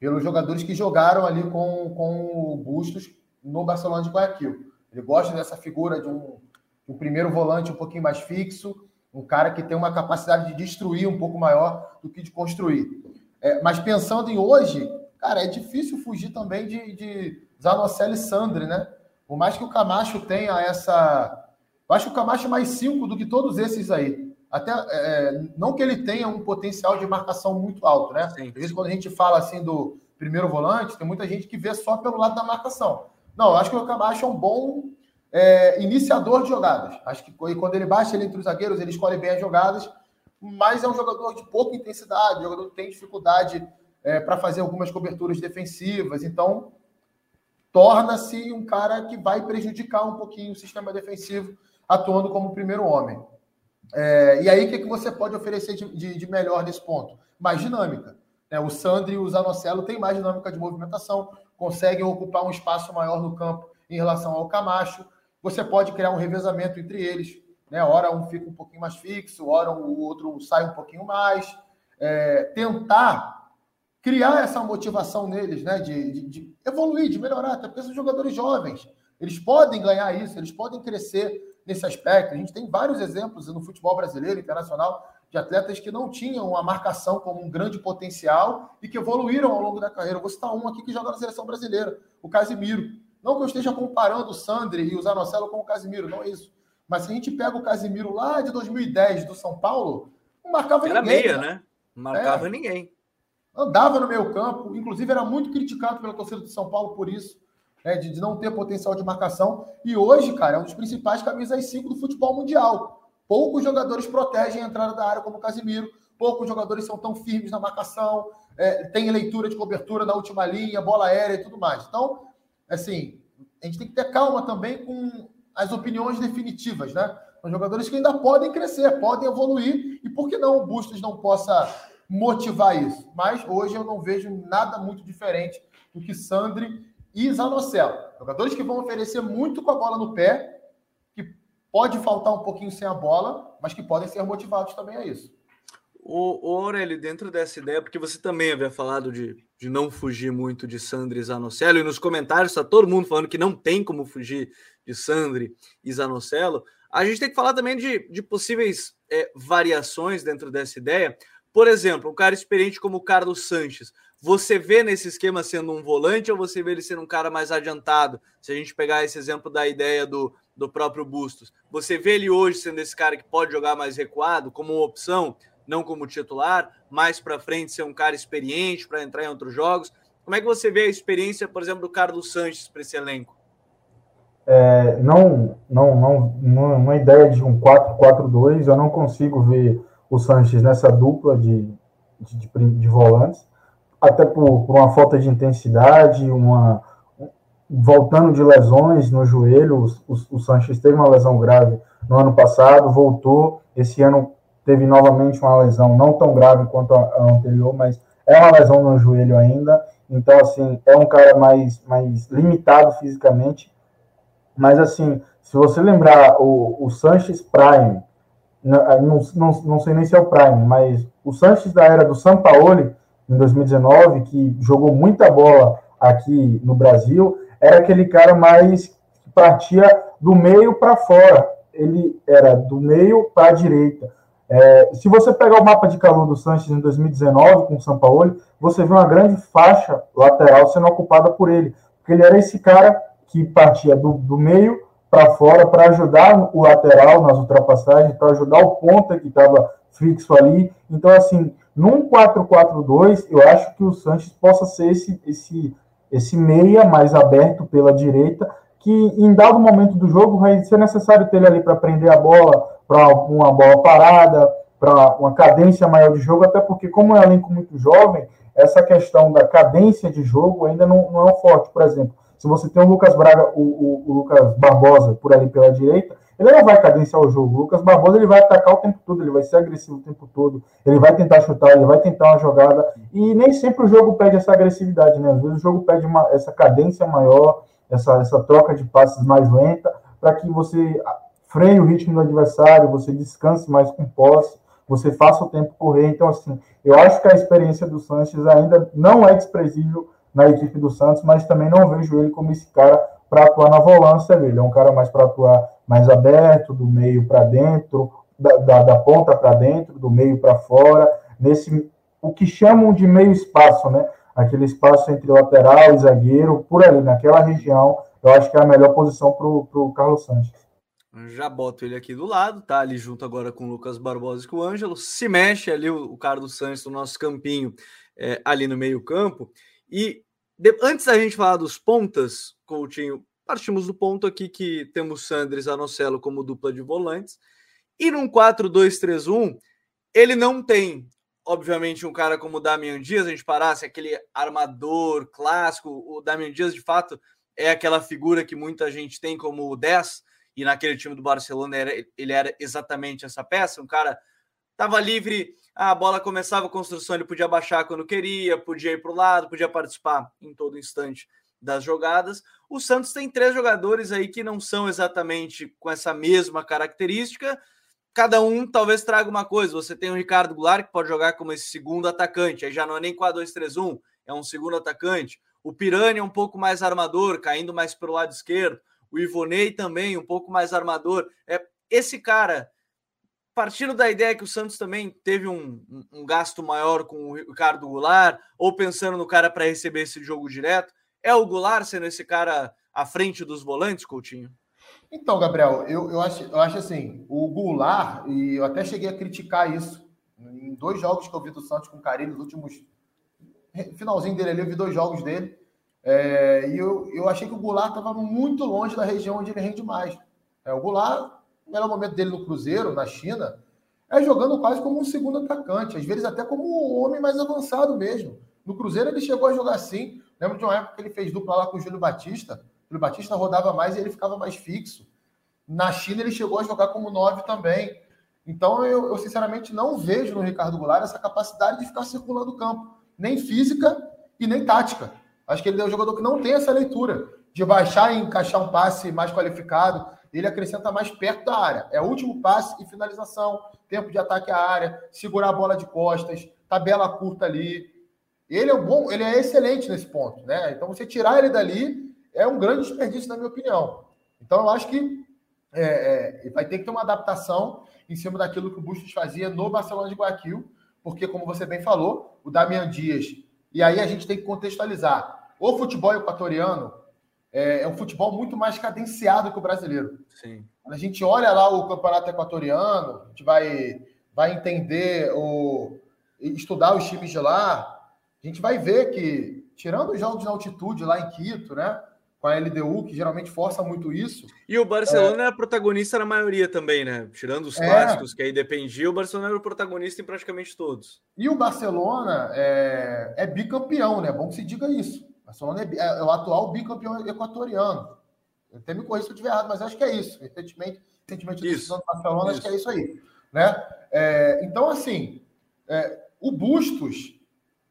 pelos jogadores que jogaram ali com, com o Bustos no Barcelona de Guayaquil. Ele gosta dessa figura de um, um primeiro volante um pouquinho mais fixo, um cara que tem uma capacidade de destruir um pouco maior do que de construir. É, mas pensando em hoje, cara, é difícil fugir também de, de Zanocelli e Sandri, né? Por mais que o Camacho tenha essa. Eu acho que o Camacho é mais cinco do que todos esses aí. Até é, não que ele tenha um potencial de marcação muito alto, né? Sim. Às vezes, quando a gente fala assim do primeiro volante, tem muita gente que vê só pelo lado da marcação. Não, eu acho que o Camacho é um bom é, iniciador de jogadas. Acho que quando ele baixa ele entre os zagueiros, ele escolhe bem as jogadas, mas é um jogador de pouca intensidade, um jogador que tem dificuldade é, para fazer algumas coberturas defensivas. Então, torna-se um cara que vai prejudicar um pouquinho o sistema defensivo atuando como primeiro homem. É, e aí, o que, que você pode oferecer de, de, de melhor nesse ponto? Mais dinâmica. Né? O Sandri e o Zanocelo têm mais dinâmica de movimentação, conseguem ocupar um espaço maior no campo em relação ao Camacho. Você pode criar um revezamento entre eles. Né? Hora um fica um pouquinho mais fixo, hora o outro sai um pouquinho mais. é, tentar criar essa motivação neles, né? De, de, de, evoluir, de melhorar, até porque são jogadores jovens. Eles podem ganhar isso, eles podem crescer nesse aspecto. A gente tem vários exemplos no futebol brasileiro, internacional, de atletas que não tinham a marcação como um grande potencial e que evoluíram ao longo da carreira. Eu vou citar um aqui que joga na seleção brasileira, o Casimiro. Não que eu esteja comparando o Sandri e o Zanocelo com o Casimiro, não é isso. Mas se a gente pega o Casimiro lá de 2010 do São Paulo, não marcava Era ninguém. Era meia, né? Não marcava é. ninguém. Andava no meio campo, inclusive era muito criticado pela torcida do São Paulo por isso né, de, de, não ter potencial de marcação. E hoje, cara, é um dos principais camisas 5 do futebol mundial. Poucos jogadores protegem a entrada da área como o Casimiro, poucos jogadores são tão firmes na marcação, é, tem leitura de cobertura na última linha, bola aérea e tudo mais. Então, assim, a gente tem que ter calma também com as opiniões definitivas, né? São jogadores que ainda podem crescer, podem evoluir, e por que não o Bustos não possa motivar isso? Mas hoje eu não vejo nada muito diferente do que Sandri e Zanocelo. Jogadores que vão oferecer muito com a bola no pé, que pode faltar um pouquinho sem a bola, mas que podem ser motivados também a isso. O, o Aurélio, dentro dessa ideia, porque você também havia falado de, de não fugir muito de Sandri e Zanocelo, e nos comentários está todo mundo falando que não tem como fugir de Sandri e Zanocelo, a gente tem que falar também de, de possíveis é, variações dentro dessa ideia. Por exemplo, um cara experiente como o Carlos Sanches. Você vê nesse esquema sendo um volante ou você vê ele sendo um cara mais adiantado? Se a gente pegar esse exemplo da ideia do, do próprio Bustos, você vê ele hoje sendo esse cara que pode jogar mais recuado, como opção, não como titular, mais para frente ser um cara experiente para entrar em outros jogos. Como é que você vê a experiência, por exemplo, do Carlos Sanches para esse elenco? É, não, não, não, não, uma ideia de um 4-4-2, eu não consigo ver o Sanches nessa dupla de, de, de, de volantes até por, por uma falta de intensidade, uma voltando de lesões no joelho, o, o, o Sanches teve uma lesão grave no ano passado, voltou, esse ano teve novamente uma lesão não tão grave quanto a, a anterior, mas é uma lesão no joelho ainda, então assim, é um cara mais, mais limitado fisicamente, mas assim, se você lembrar o, o Sanches Prime, não, não, não sei nem se é o Prime, mas o Sanches da era do Sampaoli, em 2019, que jogou muita bola aqui no Brasil, era aquele cara mais que partia do meio para fora. Ele era do meio para a direita. É, se você pegar o mapa de calor do Sanches em 2019 com o São Paulo, você vê uma grande faixa lateral sendo ocupada por ele, porque ele era esse cara que partia do, do meio para fora para ajudar o lateral nas ultrapassagens, para ajudar o ponta que estava fixo ali. Então, assim, num 4-4-2, eu acho que o Sanches possa ser esse, esse, esse meia mais aberto pela direita, que em dado momento do jogo vai ser necessário ter ele ali para prender a bola, para uma bola parada, para uma cadência maior de jogo, até porque, como é um elenco muito jovem, essa questão da cadência de jogo ainda não, não é forte. Por exemplo, se você tem o Lucas Braga, o, o, o Lucas Barbosa por ali pela direita, ele não vai cadenciar o jogo. O Lucas Barbosa ele vai atacar o tempo todo, ele vai ser agressivo o tempo todo, ele vai tentar chutar, ele vai tentar uma jogada. E nem sempre o jogo pede essa agressividade, né? Às vezes o jogo pede uma, essa cadência maior, essa, essa troca de passes mais lenta, para que você freie o ritmo do adversário, você descanse mais com posse, você faça o tempo correr. Então, assim, eu acho que a experiência do Sanches ainda não é desprezível na equipe do Santos, mas também não vejo ele como esse cara para atuar na volância. Ele é um cara mais para atuar mais aberto, do meio para dentro, da, da, da ponta para dentro, do meio para fora, nesse o que chamam de meio espaço, né? Aquele espaço entre lateral e zagueiro, por ali, naquela região, eu acho que é a melhor posição para o Carlos Sanches. Já boto ele aqui do lado, tá ali junto agora com o Lucas Barbosa e com o Ângelo. Se mexe ali o, o Carlos Sanches no nosso campinho, é, ali no meio-campo. E de, antes da gente falar dos pontas, Coutinho, partimos do ponto aqui que temos Sandres Anocelo como dupla de volantes. E num 4-2-3-1, ele não tem, obviamente, um cara como o Damian Dias, a gente parasse aquele armador clássico. O Damian Dias, de fato, é aquela figura que muita gente tem como o 10, e naquele time do Barcelona era, ele era exatamente essa peça, um cara estava livre, a bola começava a construção, ele podia baixar quando queria, podia ir para o lado, podia participar em todo instante das jogadas. O Santos tem três jogadores aí que não são exatamente com essa mesma característica, cada um talvez traga uma coisa. Você tem o Ricardo Goulart, que pode jogar como esse segundo atacante, aí já não é nem 4-2-3-1, é um segundo atacante. O Pirani é um pouco mais armador, caindo mais pelo lado esquerdo. O Ivonei também, um pouco mais armador. É Esse cara, partindo da ideia que o Santos também teve um, um, um gasto maior com o Ricardo Goulart, ou pensando no cara para receber esse jogo direto, é o Goulart sendo esse cara à frente dos volantes, Coutinho? Então, Gabriel, eu, eu, acho, eu acho assim, o Goulart, e eu até cheguei a criticar isso, em dois jogos que eu vi do Santos com o Carinho, nos últimos. Finalzinho dele ali, eu vi dois jogos dele. É, e eu, eu achei que o Goulart estava muito longe da região onde ele rende mais. É, o Goulart, no melhor momento dele no Cruzeiro, na China, é jogando quase como um segundo atacante, às vezes até como um homem mais avançado mesmo. No Cruzeiro ele chegou a jogar assim. Lembro de uma época que ele fez dupla lá com o Júlio Batista. O Batista rodava mais e ele ficava mais fixo. Na China, ele chegou a jogar como nove também. Então, eu, eu, sinceramente não vejo no Ricardo Goulart essa capacidade de ficar circulando o campo, nem física e nem tática. Acho que ele é um jogador que não tem essa leitura de baixar e encaixar um passe mais qualificado. Ele acrescenta mais perto da área. É último passe e finalização, tempo de ataque à área, segurar a bola de costas, tabela curta ali. Ele é bom, ele é excelente nesse ponto, né? Então você tirar ele dali é um grande desperdício, na minha opinião. Então, eu acho que é, é, vai ter que ter uma adaptação em cima daquilo que o Bustos fazia no Barcelona de Guayaquil, porque, como você bem falou, o Damian Dias, e aí a gente tem que contextualizar. O futebol equatoriano é, é um futebol muito mais cadenciado que o brasileiro. Sim. Quando a gente olha lá o campeonato equatoriano, a gente vai, vai entender, o, estudar os times de lá, a gente vai ver que, tirando os jogos de altitude lá em Quito, né? com a LDU, que geralmente força muito isso. E o Barcelona é, é protagonista na maioria também, né? Tirando os é. clássicos, que aí dependia, o Barcelona era o protagonista em praticamente todos. E o Barcelona é, é bicampeão, né? Bom que se diga isso. O Barcelona é, é, o atual bicampeão equatoriano. Eu até me corrija se eu estiver errado, mas acho que é isso. Recentemente, recentemente isso. do Barcelona, isso. acho que é isso aí. Né? É, então, assim, é, o Bustos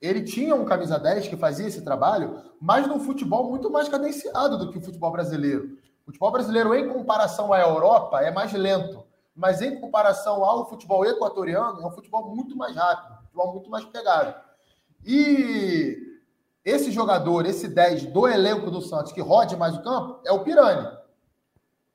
ele tinha um camisa 10 que fazia esse trabalho, mas num futebol muito mais cadenciado do que o futebol brasileiro. O futebol brasileiro, em comparação à Europa, é mais lento, mas em comparação ao futebol equatoriano, é um futebol muito mais rápido, um futebol muito mais pegado. E esse jogador, esse 10 do elenco do Santos que rode mais o campo, é o Pirani.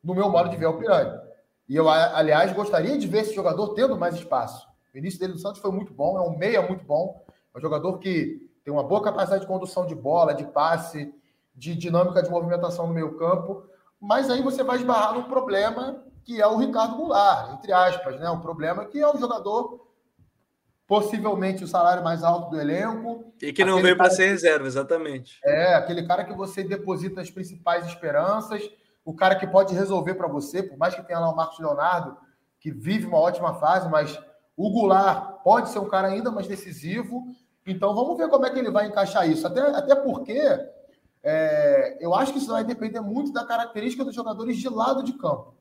No meu modo de ver, é o Pirani. E eu, aliás, gostaria de ver esse jogador tendo mais espaço. O início dele no Santos foi muito bom, é um meia muito bom é um jogador que tem uma boa capacidade de condução de bola, de passe, de dinâmica de movimentação no meio campo, mas aí você vai esbarrar num problema que é o Ricardo Goulart, entre aspas, né? O problema é que é um jogador possivelmente o salário mais alto do elenco. E que não veio para ser reserva, exatamente. É, aquele cara que você deposita as principais esperanças, o cara que pode resolver para você, por mais que tenha lá o Marcos Leonardo, que vive uma ótima fase, mas o Goulart pode ser um cara ainda mais decisivo. Então vamos ver como é que ele vai encaixar isso. Até, até porque é, eu acho que isso vai depender muito da característica dos jogadores de lado de campo.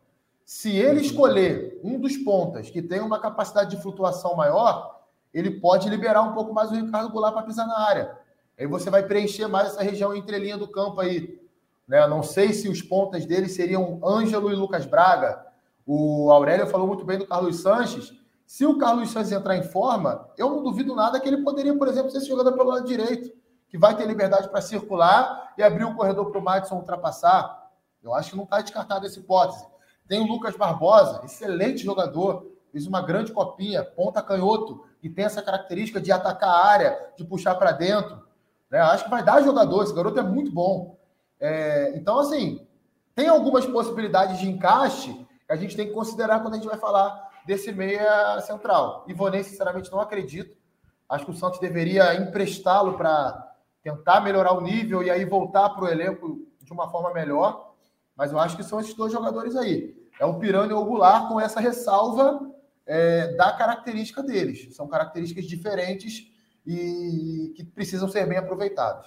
Se ele uhum. escolher um dos pontas que tem uma capacidade de flutuação maior, ele pode liberar um pouco mais o Ricardo Goulart para pisar na área. Aí você vai preencher mais essa região entre linha do campo aí. Né? Não sei se os pontas dele seriam Ângelo e Lucas Braga. O Aurélio falou muito bem do Carlos Sanches se o Carlos Santos entrar em forma, eu não duvido nada que ele poderia, por exemplo, ser esse jogador pelo lado direito, que vai ter liberdade para circular e abrir o corredor para o Madison ultrapassar. Eu acho que não está descartada essa hipótese. Tem o Lucas Barbosa, excelente jogador, fez uma grande copinha, ponta canhoto, e tem essa característica de atacar a área, de puxar para dentro. Né? Acho que vai dar jogador, esse garoto é muito bom. É, então, assim, tem algumas possibilidades de encaixe que a gente tem que considerar quando a gente vai falar desse meia central. Ivonei, sinceramente, não acredito. Acho que o Santos deveria emprestá-lo para tentar melhorar o nível e aí voltar para o elenco de uma forma melhor. Mas eu acho que são esses dois jogadores aí. É o Pirani e o Goulart com essa ressalva é, da característica deles. São características diferentes e que precisam ser bem aproveitadas.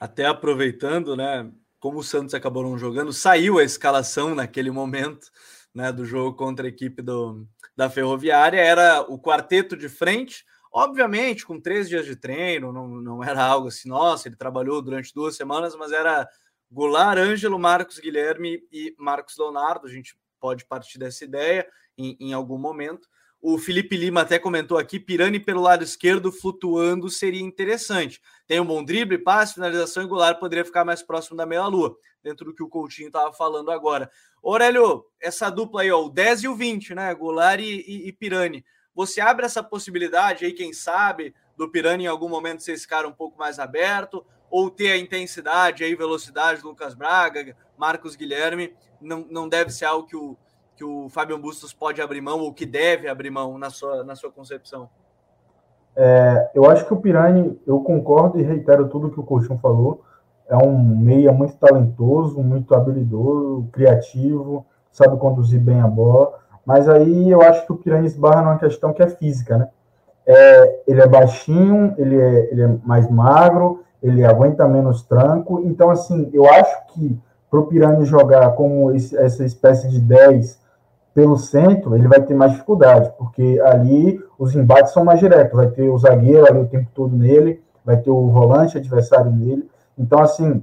Até aproveitando, né? Como o Santos acabou não jogando, saiu a escalação naquele momento né, do jogo contra a equipe do, da Ferroviária era o quarteto de frente, obviamente com três dias de treino, não, não era algo assim, nossa, ele trabalhou durante duas semanas, mas era Goulart, Ângelo, Marcos Guilherme e Marcos Leonardo. A gente pode partir dessa ideia em, em algum momento. O Felipe Lima até comentou aqui: Pirani pelo lado esquerdo flutuando seria interessante. Tem um bom drible, passe, finalização e Goulart poderia ficar mais próximo da meia-lua, dentro do que o Coutinho estava falando agora. Aurélio, essa dupla aí, ó, o 10 e o 20, né? Goulart e, e, e Pirani. Você abre essa possibilidade aí, quem sabe, do Pirani em algum momento ser esse cara um pouco mais aberto, ou ter a intensidade aí, velocidade do Lucas Braga, Marcos Guilherme, não, não deve ser algo que o, que o Fábio Bustos pode abrir mão ou que deve abrir mão na sua, na sua concepção? É, eu acho que o Pirani, eu concordo e reitero tudo que o Coxão falou. É um meia muito talentoso, muito habilidoso, criativo, sabe conduzir bem a bola. Mas aí eu acho que o Pirani esbarra numa questão que é física, né? É, ele é baixinho, ele é, ele é mais magro, ele aguenta menos tranco. Então, assim, eu acho que para o Pirani jogar como esse, essa espécie de 10 pelo centro, ele vai ter mais dificuldade, porque ali os embates são mais diretos, vai ter o zagueiro ali o tempo todo nele, vai ter o volante adversário nele. Então, assim,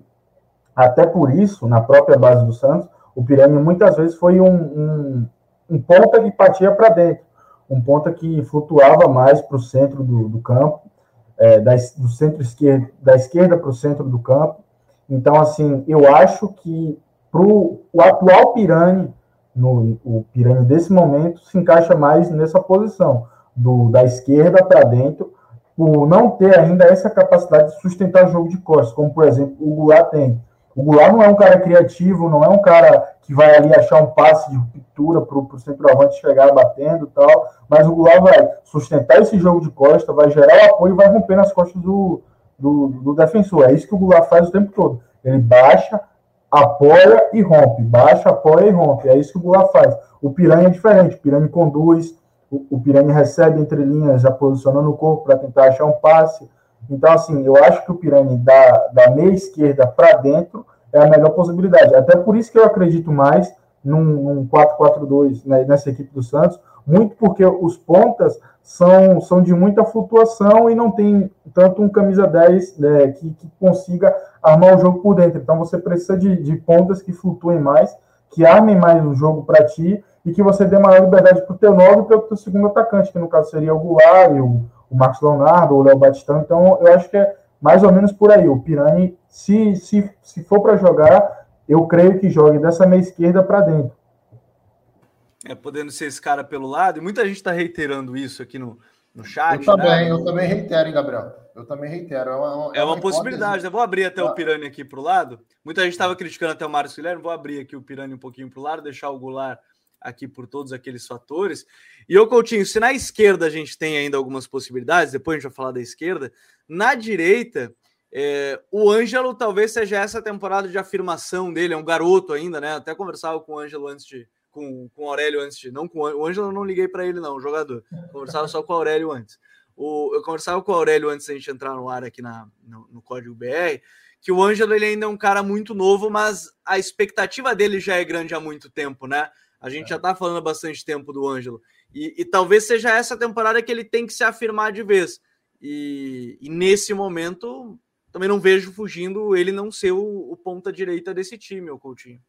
até por isso, na própria base do Santos, o Pirani muitas vezes foi um, um, um ponta que partia para dentro, um ponta que flutuava mais para o centro do, do campo, é, da, do centro esquerdo, da esquerda para o centro do campo. Então, assim, eu acho que para o atual Pirani, no, o Pirani desse momento se encaixa mais nessa posição, do, da esquerda para dentro, por não ter ainda essa capacidade de sustentar jogo de costas, como por exemplo o Goulart tem. O Goulart não é um cara criativo, não é um cara que vai ali achar um passe de ruptura para o centroavante chegar batendo tal, mas o Goulart vai sustentar esse jogo de costas, vai gerar o apoio e vai romper nas costas do, do, do defensor. É isso que o Goulart faz o tempo todo. Ele baixa, apoia e rompe, baixa, apoia e rompe. É isso que o Goulart faz. O Piranha é diferente, o Piranha conduz, o, o Piranha recebe entre linhas, já posicionando o corpo para tentar achar um passe. Então, assim, eu acho que o Piranha da, da meia esquerda para dentro é a melhor possibilidade. Até por isso que eu acredito mais num, num 4-4-2 né, nessa equipe do Santos, muito porque os pontas são, são de muita flutuação e não tem tanto um camisa 10 né, que, que, consiga armar o jogo por dentro. Então você precisa de, de pontas que flutuem mais, que armem mais o jogo para ti e que você dê maior liberdade para o teu 9 e para o teu segundo atacante, que no caso seria o Goulart, o, o Marcos Leonardo, o Léo Batistão. Então eu acho que é mais ou menos por aí. O Pirani, se, se, se for para jogar, eu creio que jogue dessa meia esquerda para dentro é, podendo ser esse cara pelo lado, e muita gente está reiterando isso aqui no, no chat. Eu também, né? eu também reitero, hein, Gabriel? Eu também reitero. É uma, é uma, é uma possibilidade. Eu vou abrir até o Pirani aqui para o lado. Muita gente estava criticando até o Márcio Guilherme. Vou abrir aqui o Pirani um pouquinho para o lado, deixar o Goulart aqui por todos aqueles fatores. E eu, Coutinho, se na esquerda a gente tem ainda algumas possibilidades, depois a gente vai falar da esquerda, na direita, é, o Ângelo talvez seja essa temporada de afirmação dele, é um garoto ainda, né? Até conversava com o Ângelo antes de, com, com o Aurélio antes de. Não com o Ângelo, eu não liguei para ele, não, o jogador. Conversava só com o Aurélio antes. O, eu conversava com o Aurélio antes da gente entrar no ar aqui na, no, no código BR, que o Ângelo ele ainda é um cara muito novo, mas a expectativa dele já é grande há muito tempo, né? A gente é. já tá falando há bastante tempo do Ângelo. E, e, talvez seja essa temporada que ele tem que se afirmar de vez. E, e nesse momento, também não vejo fugindo ele não ser o, o ponta direita desse time, o Coutinho.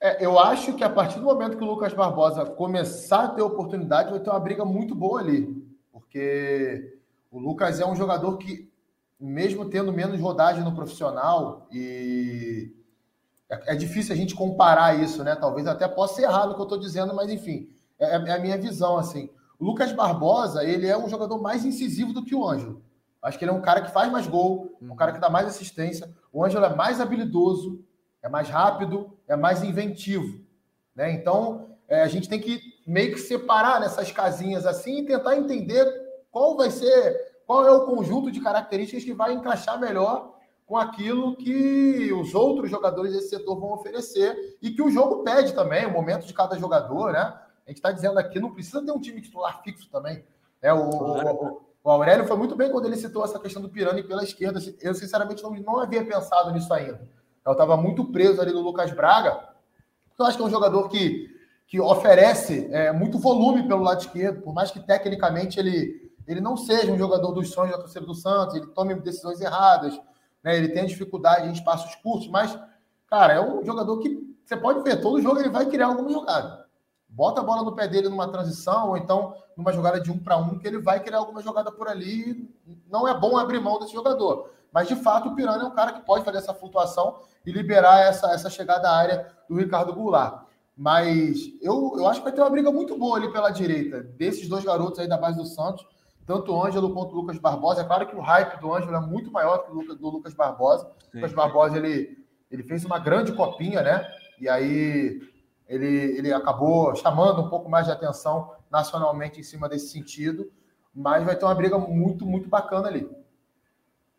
É, eu acho que a partir do momento que o Lucas Barbosa começar a ter oportunidade, vai ter uma briga muito boa ali. Porque o Lucas é um jogador que, mesmo tendo menos rodagem no profissional, e é, é difícil a gente comparar isso, né? Talvez até possa ser errado o que eu estou dizendo, mas enfim, é, é, a minha visão, assim. O Lucas Barbosa, ele é um jogador mais incisivo do que o Ângelo. Acho que ele é um cara que faz mais gol, um cara que dá mais assistência. O Ângelo é mais habilidoso, é mais rápido, é mais inventivo. Né? Então, é, a gente tem que meio que separar nessas casinhas assim e tentar entender qual vai ser, qual é o conjunto de características que vai encaixar melhor com aquilo que os outros jogadores desse setor vão oferecer e que o jogo pede também, o momento de cada jogador, né? A gente está dizendo aqui, não precisa ter um time titular fixo também. É, o, o, o, Aurélio foi muito bem quando ele citou essa questão do Pirani pela esquerda. Eu, sinceramente, não, não havia pensado nisso ainda. Eu estava muito preso ali no Lucas Braga, eu acho que é um jogador que, que oferece é, muito volume pelo lado esquerdo, por mais que tecnicamente ele, ele não seja um jogador dos sonhos da torcida do Santos, ele tome decisões erradas, né? ele tem dificuldade em espaços curtos, mas, cara, é um jogador que você pode ver, todo jogo ele vai criar alguma jogada. Bota a bola no pé dele numa transição, ou então numa jogada de um para um, que ele vai criar alguma jogada por ali. Não é bom abrir mão desse jogador. Mas, de fato, o Piranha é um cara que pode fazer essa flutuação e liberar essa, essa chegada à área do Ricardo Goulart. Mas eu, eu acho que vai ter uma briga muito boa ali pela direita, desses dois garotos aí da base do Santos, tanto o Ângelo quanto o Lucas Barbosa. É claro que o hype do Ângelo é muito maior que o Lucas, do Lucas Barbosa. O Lucas Barbosa ele, ele fez uma grande copinha, né? E aí ele, ele acabou chamando um pouco mais de atenção nacionalmente em cima desse sentido. Mas vai ter uma briga muito, muito bacana ali.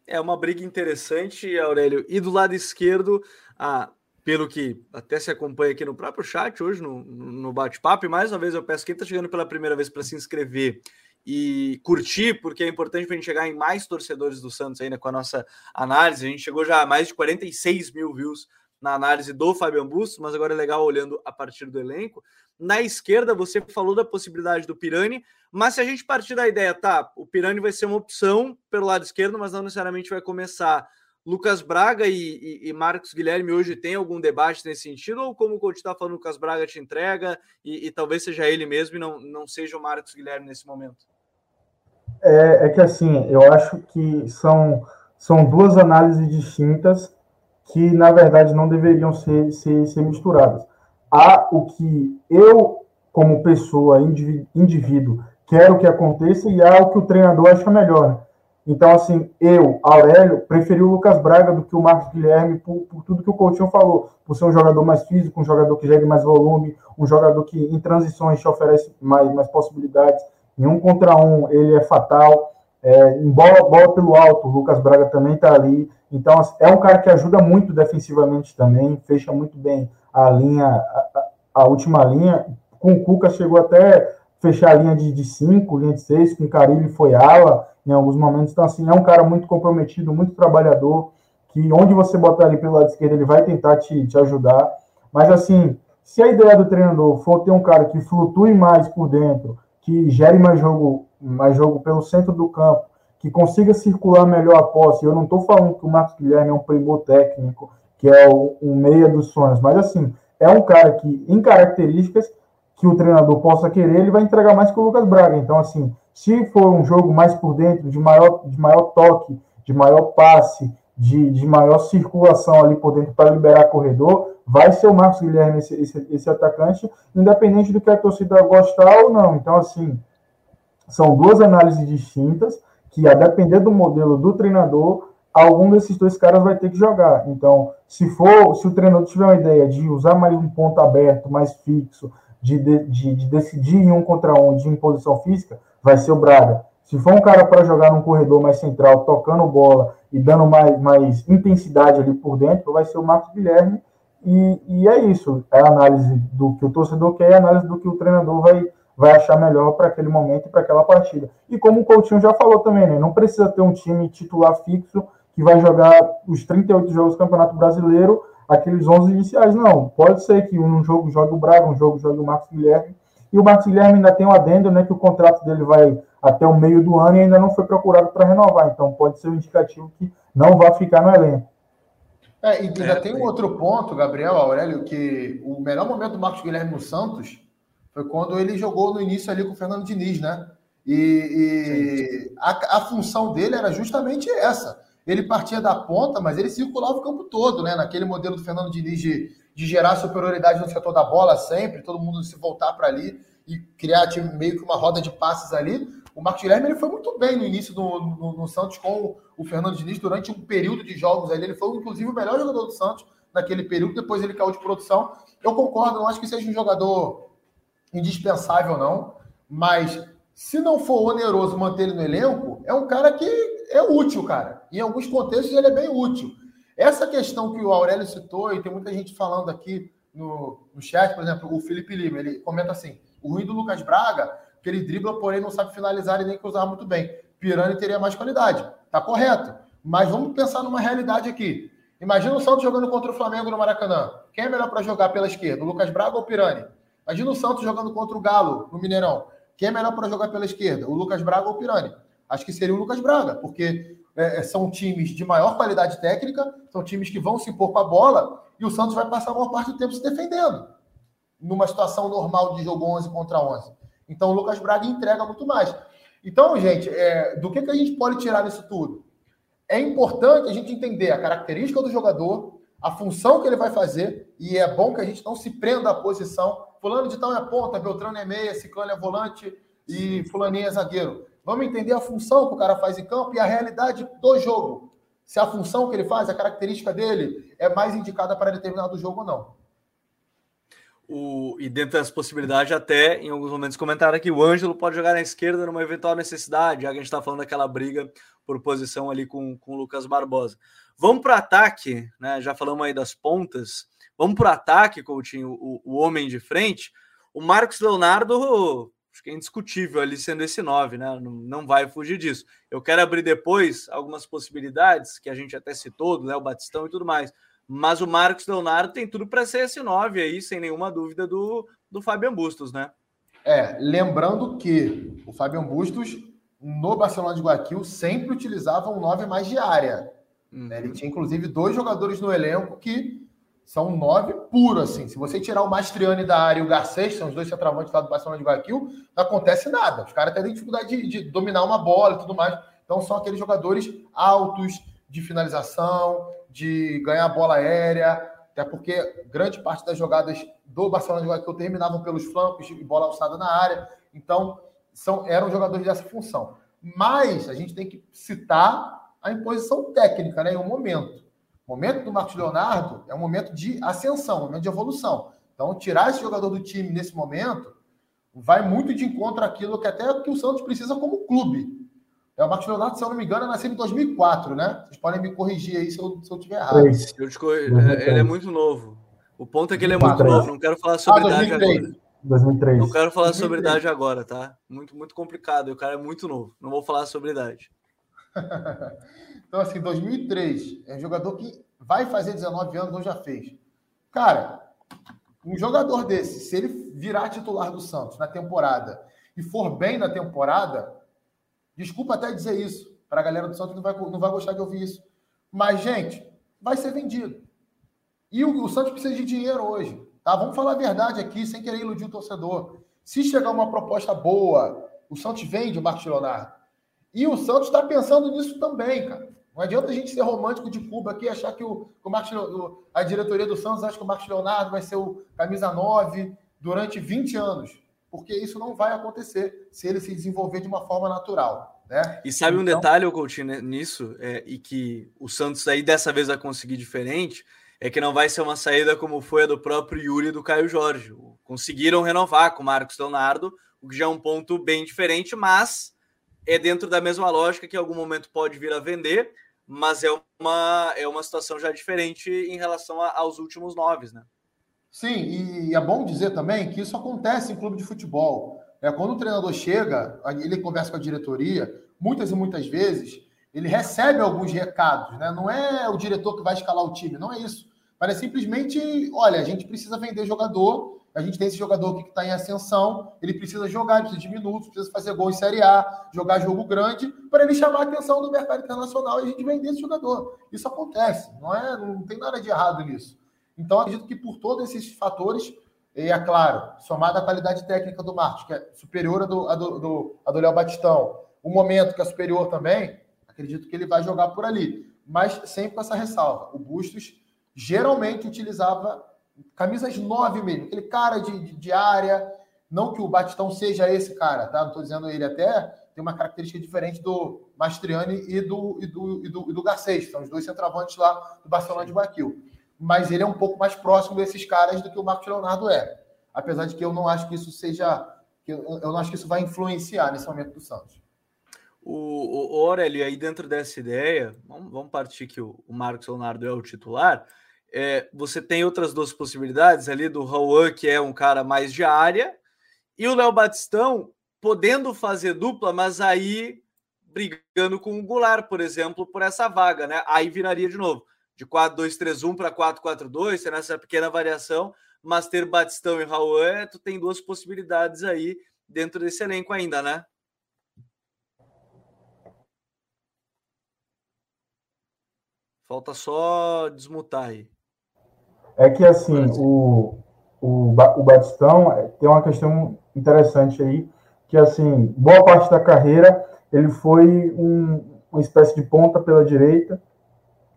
É uma briga interessante, Aurélio. E do lado esquerdo, ah, pelo que até se acompanha aqui no próprio chat hoje, no, no bate-papo, mais uma vez eu peço quem está chegando pela primeira vez para se inscrever e curtir, porque é importante para a gente chegar em mais torcedores do Santos ainda com a nossa análise. A gente chegou já a mais de 46 mil views na análise do Fabian Bustos, mas agora é legal olhando a partir do elenco. Na esquerda, você falou da possibilidade do Pirani, mas se a gente partir da ideia, tá, o Pirani vai ser uma opção pelo lado esquerdo, mas não necessariamente vai começar. Lucas Braga e, e, e Marcos Guilherme hoje tem algum debate nesse sentido? Ou como o coach está falando, Lucas Braga te entrega e, e, talvez seja ele mesmo e não, não seja o Marcos Guilherme nesse momento? É, é que assim, eu acho que são, são duas análises distintas que, na verdade, não deveriam ser, ser, ser misturadas há o que eu, como pessoa, indivíduo, quero que aconteça e há o que o treinador acha melhor. Então, assim, eu, Aurélio, preferi o Lucas Braga do que o Marcos Guilherme por, por, tudo que o Coutinho falou, por ser um jogador mais físico, um jogador que gere mais volume, um jogador que em transições te oferece mais, mais possibilidades. Em um contra um, ele é fatal. É, em bola, bola pelo alto, o Lucas Braga também está ali. Então, assim, é um cara que ajuda muito defensivamente também, fecha muito bem a linha, a, a última linha. Com o Cuca chegou até fechar a linha de 5, linha de 6, com o Caribe foi ala em alguns momentos. Então, assim, é um cara muito comprometido, muito trabalhador, que onde você botar ele pelo lado esquerdo, ele vai tentar te, te ajudar. Mas, assim, se a ideia do treinador for ter um cara que flutue mais por dentro, que gere mais jogo, mais jogo pelo centro do campo, que consiga circular melhor a posse, eu não estou falando que o Marcos Guilherme é um primor técnico, que é o, o meia dos sonhos. Mas, assim, é um cara que, em características que o treinador possa querer, ele vai entregar mais que o Lucas Braga. Então, assim, se for um jogo mais por dentro, de maior, de maior toque, de maior passe, de, de maior circulação ali por dentro para liberar corredor, vai ser o Marcos Guilherme esse, esse, esse, atacante, independente do que a torcida gostar ou não. Então, assim, são duas análises distintas que, a depender do modelo do treinador, algum desses dois caras vai ter que jogar. Então, se for, se o treinador tiver uma ideia de usar mais um ponto aberto, mais fixo, de, de, de decidir em um contra um, de imposição física, vai ser o Braga. Se for um cara para jogar num corredor mais central, tocando bola e dando mais, mais intensidade ali por dentro, vai ser o Marcos Guilherme. E, e é isso. É a análise do que o torcedor quer e a análise do que o treinador vai, vai achar melhor para aquele momento e para aquela partida. E como o Coutinho já falou também, né? Não precisa ter um time titular fixo que vai jogar os 38 jogos do Campeonato Brasileiro, aqueles 11 iniciais. Não, pode ser que um jogo jogue o Braga, um jogo jogue o Marcos Guilherme. E o Marcos Guilherme ainda tem um adendo, né, que o contrato dele vai até o meio do ano e ainda não foi procurado para renovar. Então pode ser um indicativo que não vai ficar no elenco. É, e ainda é, tem um outro ponto, Gabriel Aurélio, que o melhor momento do Marcos Guilherme no Santos foi quando ele jogou no início ali com o Fernando Diniz, né? E, e a, a função dele era justamente essa ele partia da ponta, mas ele circulava o campo todo, né? Naquele modelo do Fernando Diniz de, de gerar superioridade no setor da bola sempre, todo mundo se voltar para ali e criar tipo, meio que uma roda de passes ali. O Marcos Guilherme ele foi muito bem no início do, no, no, Santos com o Fernando Diniz durante um período de jogos ali. Ele foi, inclusive, o melhor jogador do Santos naquele período. Depois ele caiu de produção. Eu concordo, não acho que seja um jogador indispensável, não. Mas se não for oneroso manter ele no elenco, é um cara que é útil, cara. Em alguns contextos ele é bem útil. Essa questão que o Aurélio citou, e tem muita gente falando aqui no, no chat, por exemplo, o Felipe Lima, ele comenta assim: o ruim do Lucas Braga, que ele dribla, porém não sabe finalizar e nem cruzar muito bem. Pirani teria mais qualidade. Tá correto. Mas vamos pensar numa realidade aqui. Imagina o Santos jogando contra o Flamengo no Maracanã. Quem é melhor para jogar pela esquerda, o Lucas Braga ou o Pirani? Imagina o Santos jogando contra o Galo no Mineirão. Quem é melhor para jogar pela esquerda, o Lucas Braga ou o Pirani? Acho que seria o Lucas Braga, porque é, é, são times de maior qualidade técnica, são times que vão se impor com a bola e o Santos vai passar a maior parte do tempo se defendendo. numa situação normal de jogo 11 contra 11. Então o Lucas Braga entrega muito mais. Então, gente, é, do que, que a gente pode tirar disso tudo? É importante a gente entender a característica do jogador, a função que ele vai fazer, e é bom que a gente não se prenda à posição. Fulano de tal é ponta, Beltrano é meia, Ciclano é volante e Fulaninho é zagueiro. Vamos entender a função que o cara faz em campo e a realidade do jogo. Se a função que ele faz, a característica dele, é mais indicada para determinado jogo ou não. O, e dentro das possibilidades, até em alguns momentos comentaram que o Ângelo pode jogar na esquerda numa eventual necessidade, já que a gente está falando daquela briga por posição ali com, com o Lucas Barbosa. Vamos para ataque, né? Já falamos aí das pontas. Vamos para o ataque, Coutinho, o, o homem de frente. O Marcos Leonardo, acho que é indiscutível ali sendo esse 9, né? Não, não vai fugir disso. Eu quero abrir depois algumas possibilidades que a gente até citou, do Léo Batistão e tudo mais. Mas o Marcos Leonardo tem tudo para ser esse 9 aí, sem nenhuma dúvida, do, do Fabian Bustos, né? É, lembrando que o Fabian Bustos, no Barcelona de Guaquil, sempre utilizava um 9 mais de área. Uhum. Ele tinha, inclusive, dois jogadores no elenco que são nove puro, assim. Se você tirar o Mastriani da área e o Garcês, são os dois centroavantes lá do Barcelona de Guaquil, não acontece nada. Os caras têm dificuldade de, de dominar uma bola e tudo mais. Então, são aqueles jogadores altos, de finalização, de ganhar bola aérea, até porque grande parte das jogadas do Barcelona de Guayaquil terminavam pelos flancos de bola alçada na área. Então, são, eram jogadores dessa função. Mas a gente tem que citar a imposição técnica, né, em um momento. O momento do Marcos Leonardo é um momento de ascensão, um momento de evolução. Então, tirar esse jogador do time nesse momento vai muito de encontro àquilo que até que o Santos precisa como clube. É, o Marcos Leonardo, se eu não me engano, é nasceu em 2004, né? Vocês podem me corrigir aí se eu, se eu tiver errado. Eu te Ele é muito novo. O ponto é que ele é muito novo. Não quero falar sobre ah, idade agora. 2003. Não quero falar 2003. sobre idade agora, tá? Muito, muito complicado. O cara é muito novo. Não vou falar sobre idade. então, assim, 2003. É um jogador que vai fazer 19 anos ou já fez. Cara, um jogador desse, se ele virar titular do Santos na temporada e for bem na temporada, Desculpa até dizer isso, para a galera do Santos não vai, não vai gostar de ouvir isso. Mas, gente, vai ser vendido. E o, o Santos precisa de dinheiro hoje. Tá? Vamos falar a verdade aqui, sem querer iludir o torcedor. Se chegar uma proposta boa, o Santos vende o Marcos Leonardo. E o Santos está pensando nisso também, cara. Não adianta a gente ser romântico de Cuba aqui e achar que o, o Marcos, a diretoria do Santos acha que o Marcos Leonardo vai ser o camisa 9 durante 20 anos porque isso não vai acontecer se ele se desenvolver de uma forma natural. Né? E sabe então... um detalhe, Coutinho, né, nisso, é, e que o Santos aí dessa vez vai conseguir diferente, é que não vai ser uma saída como foi a do próprio Yuri e do Caio Jorge. Conseguiram renovar com o Marcos Leonardo, o que já é um ponto bem diferente, mas é dentro da mesma lógica que em algum momento pode vir a vender, mas é uma, é uma situação já diferente em relação a, aos últimos nove, né? Sim, e é bom dizer também que isso acontece em clube de futebol. É, quando o treinador chega, ele conversa com a diretoria, muitas e muitas vezes ele recebe alguns recados, né? Não é o diretor que vai escalar o time, não é isso. Mas é simplesmente, olha, a gente precisa vender jogador, a gente tem esse jogador aqui que está em ascensão, ele precisa jogar, precisa de minutos, precisa fazer gol em Série A, jogar jogo grande, para ele chamar a atenção do mercado internacional e a gente vender esse jogador. Isso acontece, não é? Não tem nada de errado nisso. Então, acredito que por todos esses fatores, e é claro, somada à qualidade técnica do Marcos, que é superior à do, do, a do Léo Batistão, o momento que é superior também, acredito que ele vai jogar por ali. Mas sempre com essa ressalva. O Bustos geralmente utilizava camisas 9 mesmo, aquele cara de, de, de área. Não que o Batistão seja esse cara, tá? Não estou dizendo ele até tem uma característica diferente do Mastriani e do, e do, e do, e do Garcês, são os dois centroavantes lá do Barcelona de Guaquil mas ele é um pouco mais próximo desses caras do que o Marcos Leonardo é. Apesar de que eu não acho que isso seja. Eu, eu não acho que isso vai influenciar nesse momento do Santos. O, o, o Aurélio, aí dentro dessa ideia, vamos, vamos partir que o, o Marcos Leonardo é o titular. É, você tem outras duas possibilidades ali do Raul, que é um cara mais de área, e o Léo Batistão podendo fazer dupla, mas aí brigando com o Goulart, por exemplo, por essa vaga, né? Aí viraria de novo de 4-2-3-1 para 4-4-2, será essa pequena variação, mas ter Batistão e Raul, tu tem duas possibilidades aí dentro desse elenco ainda, né? Falta só desmutar aí. É que assim, o, o, o Batistão, é, tem uma questão interessante aí, que assim, boa parte da carreira ele foi um, uma espécie de ponta pela direita,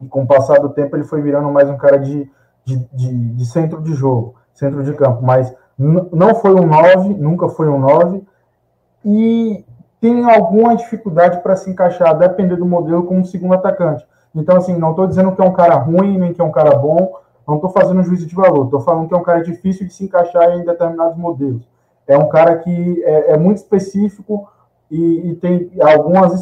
e com o passar do tempo ele foi virando mais um cara de, de, de, de centro de jogo, centro de campo, mas não foi um 9, nunca foi um 9, e tem alguma dificuldade para se encaixar, depender do modelo, como segundo atacante. Então, assim, não estou dizendo que é um cara ruim, nem que é um cara bom, não estou fazendo juízo de valor, estou falando que é um cara difícil de se encaixar em determinados modelos. É um cara que é, é muito específico e, e, tem algumas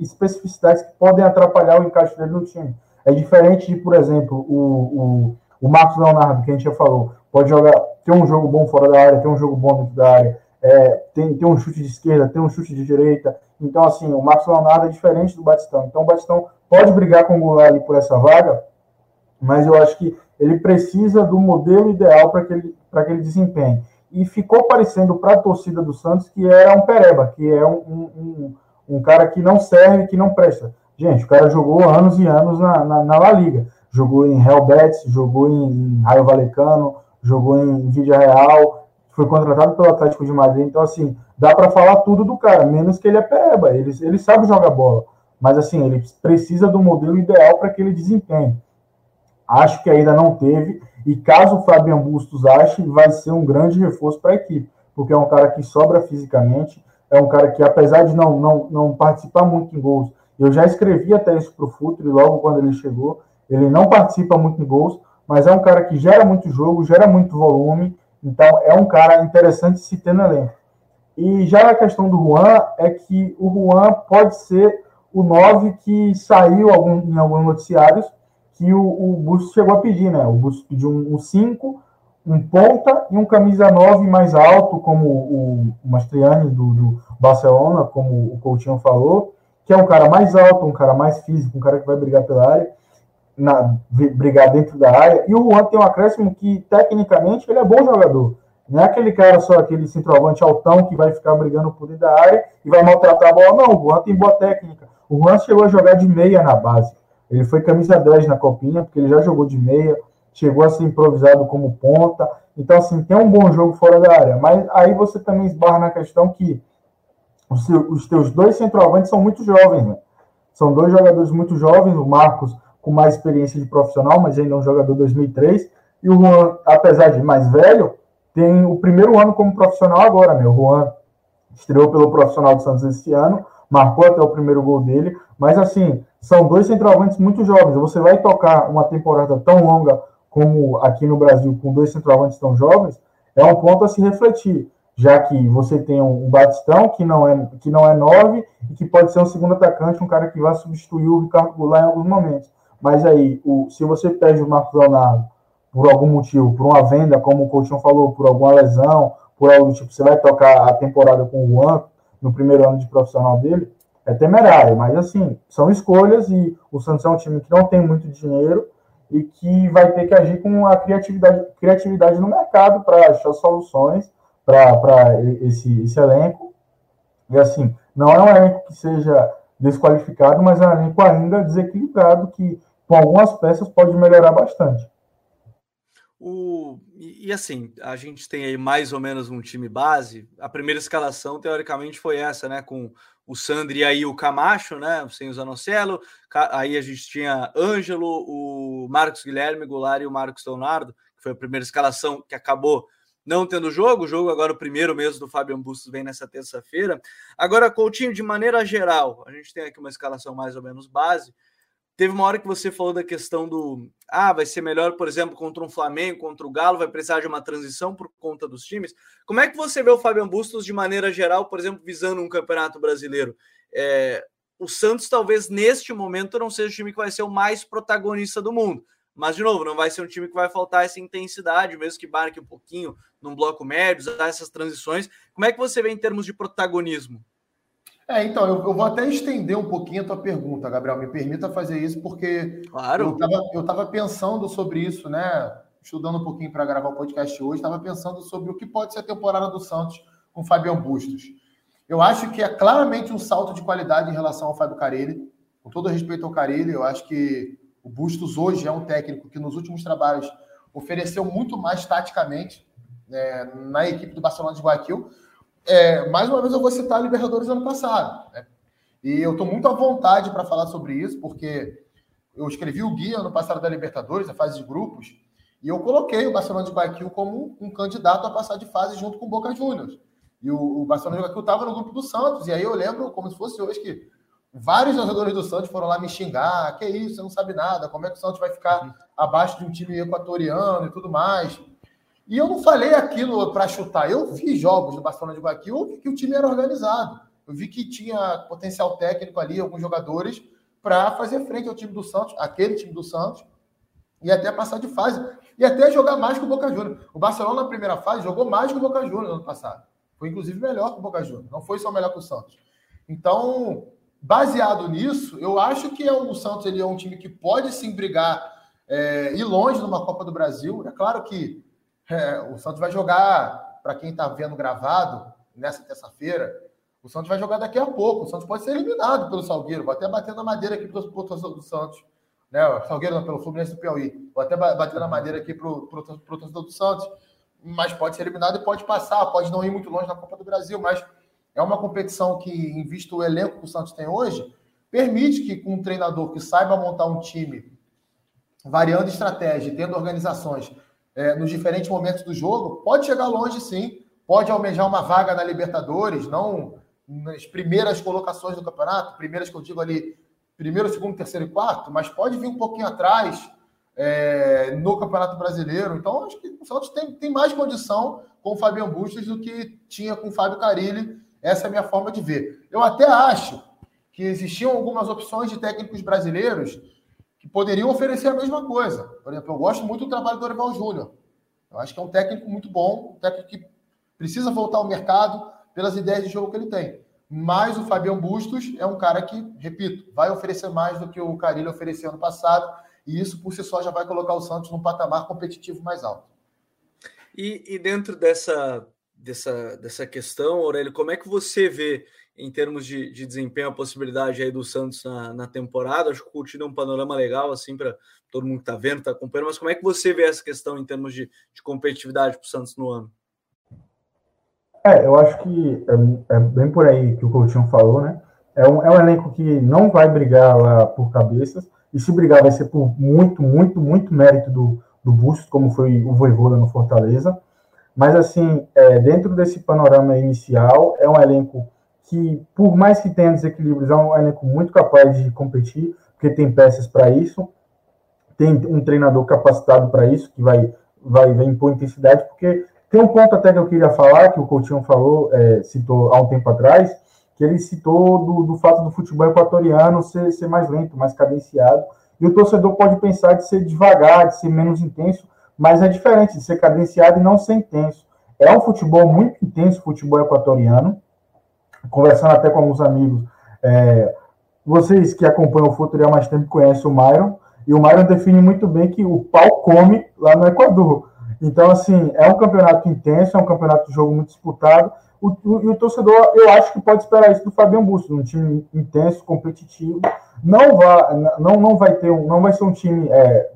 especificidades que podem atrapalhar o encaixe dele no time. É diferente de, por exemplo, o, o, o Marcos Leonardo, que a gente já falou, pode jogar, ter um jogo bom fora da área, ter um jogo bom dentro da área, é, tem, tem um chute de esquerda, tem um chute de direita. Então, assim, o Marcos Leonardo é diferente do Batistão. Então, o Batistão pode brigar com o Goulart ali por essa vaga, mas eu acho que ele precisa do modelo ideal para que, ele, que ele desempenhe. E ficou parecendo para a torcida do Santos que era um pereba, que é um, um, um, cara que não serve, que não presta. Gente, o cara jogou anos e anos na, na, na La Liga. Jogou em Real Betis, jogou em, Raio Valecano, jogou em Vídea Real, foi contratado pelo Atlético de Madrid. Então, assim, dá para falar tudo do cara, menos que ele é pereba. Ele, ele sabe jogar bola. Mas, assim, ele precisa do modelo ideal para que ele desempenhe. Acho que ainda não teve. E caso o Fabian Bustos ache, vai ser um grande reforço para a equipe. Porque é um cara que sobra fisicamente. É um cara que, apesar de não, não, não participar muito em gols, eu já escrevi até isso para o Futre logo quando ele chegou. Ele não participa muito em gols, mas é um cara que gera muito jogo, gera muito volume. Então, é um cara interessante se ter no elenco. E já a questão do Juan é que o Juan pode ser o 9 que saiu algum, em alguns noticiários que o, o chegou a pedir, né? O Bustos pediu um 5, um, um, ponta e um camisa 9 mais alto, como o, o Mastriani do, do, Barcelona, como o Coutinho falou, que é um cara mais alto, um cara mais físico, um cara que vai brigar pela área, na, brigar dentro da área. E o Juan tem um acréscimo que, tecnicamente, ele é bom jogador. Não é aquele cara só, aquele centroavante altão que vai ficar brigando por dentro da área e vai maltratar a bola. Não, o Juan tem boa técnica. O Juan chegou a jogar de meia na base. Ele foi camisa 10 na copinha, porque ele já jogou de meia, chegou a ser improvisado como ponta. Então, assim, tem um bom jogo fora da área. Mas aí você também esbarra na questão que os, seus, os teus dois centroavantes são muito jovens, né? São dois jogadores muito jovens, o Marcos com mais experiência de profissional, mas ainda é um jogador 2003, e o Juan, apesar de mais velho, tem o primeiro ano como profissional agora, né? O Juan estreou pelo profissional do Santos esse ano, marcou até o primeiro gol dele, mas assim, são dois centroavantes muito jovens. Você vai tocar uma temporada tão longa como aqui no Brasil, com dois centroavantes tão jovens, é um ponto a se refletir, já que você tem um Batistão que não é que não é nove e que pode ser um segundo atacante, um cara que vai substituir o Ricardo Goulart em alguns momentos. Mas aí, o, se você perde o Marcos Leonardo por algum motivo, por uma venda, como o Coutinho falou, por alguma lesão, por algo tipo, você vai tocar a temporada com o Juan no primeiro ano de profissional dele, é temerário, mas assim, são escolhas e o Santos é um time que não tem muito dinheiro e que vai ter que agir com a criatividade, criatividade no mercado para achar soluções para esse, esse elenco. E assim, não é um elenco que seja desqualificado, mas é um elenco ainda desequilibrado que com algumas peças pode melhorar bastante. O, e, e, assim, a gente tem aí mais ou menos um time base. A primeira escalação, teoricamente, foi essa, né? Com o Sandri e aí o Camacho, né? Sem o Zanocelo. Aí a gente tinha Ângelo, o Marcos Guilherme, Goulart e o Marcos Leonardo, que foi a primeira escalação que acabou não tendo jogo. O jogo agora, o primeiro mesmo do Fabian Bustos, vem nessa terça-feira. Agora, Coutinho, de maneira geral, a gente tem aqui uma escalação mais ou menos base. Teve uma hora que você falou da questão do. Ah, vai ser melhor, por exemplo, contra um Flamengo, contra o Galo, vai precisar de uma transição por conta dos times. Como é que você vê o Fabian Bustos de maneira geral, por exemplo, visando um campeonato brasileiro? É, o Santos, talvez neste momento, não seja o time que vai ser o mais protagonista do mundo. Mas, de novo, não vai ser um time que vai faltar essa intensidade, mesmo que barque um pouquinho num bloco médio, usar essas transições. Como é que você vê em termos de protagonismo? É, então, eu, eu, vou até estender um pouquinho a tua pergunta, Gabriel. Me permita fazer isso, porque claro. eu estava pensando sobre isso, né? Estudando um pouquinho para gravar o podcast hoje, estava pensando sobre o que pode ser a temporada do Santos com o Fabião Bustos. Eu acho que é claramente um salto de qualidade em relação ao Fábio Carelli. Com todo respeito ao Carelli, eu acho que o Bustos hoje é um técnico que nos últimos trabalhos ofereceu muito mais taticamente é, na equipe do Barcelona de Guayaquil. É, mais uma vez eu vou citar a Libertadores ano passado. Né? E eu estou muito à vontade para falar sobre isso, porque eu escrevi o guia ano passado da Libertadores, a fase de grupos, e eu coloquei o Barcelona de Guayaquil como um candidato a passar de fase junto com o Boca Juniors. E o, o Barcelona de Guayaquil estava no grupo do Santos, e aí eu lembro como se fosse hoje que vários jogadores do Santos foram lá me xingar, que isso, você não sabe nada, como é que o Santos vai ficar uhum. abaixo de um time equatoriano e tudo mais. E eu não falei aquilo para chutar, eu vi jogos do Barcelona de Guayaquil, eu vi que o time era organizado, eu vi que tinha potencial técnico ali, alguns jogadores, para fazer frente ao time do Santos, aquele time do Santos, e até passar de fase, e até jogar mais que o Boca Juniors. O Barcelona na primeira fase jogou mais que o Boca Juniors no ano passado. Foi inclusive melhor que o Boca Juniors, não foi só melhor que o Santos. Então, baseado nisso, eu acho que é o Santos ele é um time que pode sim brigar é, ir longe numa Copa do Brasil. É claro que é, o Santos vai jogar, para quem está vendo gravado, nessa terça-feira, o Santos vai jogar daqui a pouco. O Santos pode ser eliminado pelo Salgueiro. Vou até bater na madeira aqui para o torcedor do Santos. Né? Salgueiro não, pelo Fluminense do Piauí. Vou até bater na madeira aqui para o torcedor do Santos. Mas pode ser eliminado e pode passar, pode não ir muito longe na Copa do Brasil, mas é uma competição que, em vista o elenco que o Santos tem hoje, permite que um treinador que saiba montar um time, variando estratégia, tendo organizações é, nos diferentes momentos do jogo, pode chegar longe sim, pode almejar uma vaga na Libertadores, não nas primeiras colocações do campeonato, primeiras que eu digo ali, primeiro, segundo, terceiro e quarto, mas pode vir um pouquinho atrás é, no Campeonato Brasileiro. Então, acho que o Santos tem, tem mais condição com o Fabiano Bustos do que tinha com o Fábio Carilli. Essa é a minha forma de ver. Eu até acho que existiam algumas opções de técnicos brasileiros que poderiam oferecer a mesma coisa. Por exemplo, eu gosto muito do trabalho do Dorival Júnior. Eu acho que é um técnico muito bom, um técnico que precisa voltar ao mercado, pelas ideias de jogo que ele tem. Mas o Fabião Bustos é um cara que, repito, vai oferecer mais do que o Carilho ofereceu ano passado, e isso por si só já vai colocar o Santos num patamar competitivo mais alto. E, e dentro dessa, dessa, dessa questão, Aurélio, como é que você vê, em termos de, de desempenho, a possibilidade aí do Santos na, na temporada? Acho que o Coutinho é um panorama legal, assim, para todo mundo que está vendo, está acompanhando, mas como é que você vê essa questão em termos de, de competitividade para o Santos no ano? É, eu acho que é, é, bem por aí que o Coutinho falou, né? É um, é um elenco que não vai brigar lá por cabeças, e se brigar vai ser por muito, muito, muito mérito do, do Bustos, como foi o Voivoda no Fortaleza. Mas, assim, é, dentro desse panorama inicial, é um elenco que, por mais que tenha desequilíbrios, é um elenco muito capaz de competir, porque tem peças para isso, tem um treinador capacitado para isso, que vai, vai, vai impor intensidade, porque tem um ponto até que eu queria falar, que o Coutinho falou, é, citou há um tempo atrás, que ele citou do, do fato do futebol equatoriano ser, ser mais lento, mais cadenciado, e o torcedor pode pensar de ser devagar, de ser menos intenso, mas é diferente de ser cadenciado e não ser intenso. É um futebol muito intenso, futebol equatoriano, conversando até com alguns amigos, é, vocês que acompanham o futebol há mais tempo conhecem o Myron, e o Myron define muito bem que o pau come lá no Equador. Então, assim, é um campeonato intenso, é um campeonato de jogo muito disputado. O, o, e o torcedor, eu acho que pode esperar isso do Fabiano Bustos, um time intenso, competitivo. Não vai, não, não vai ter um, não vai ser um time é,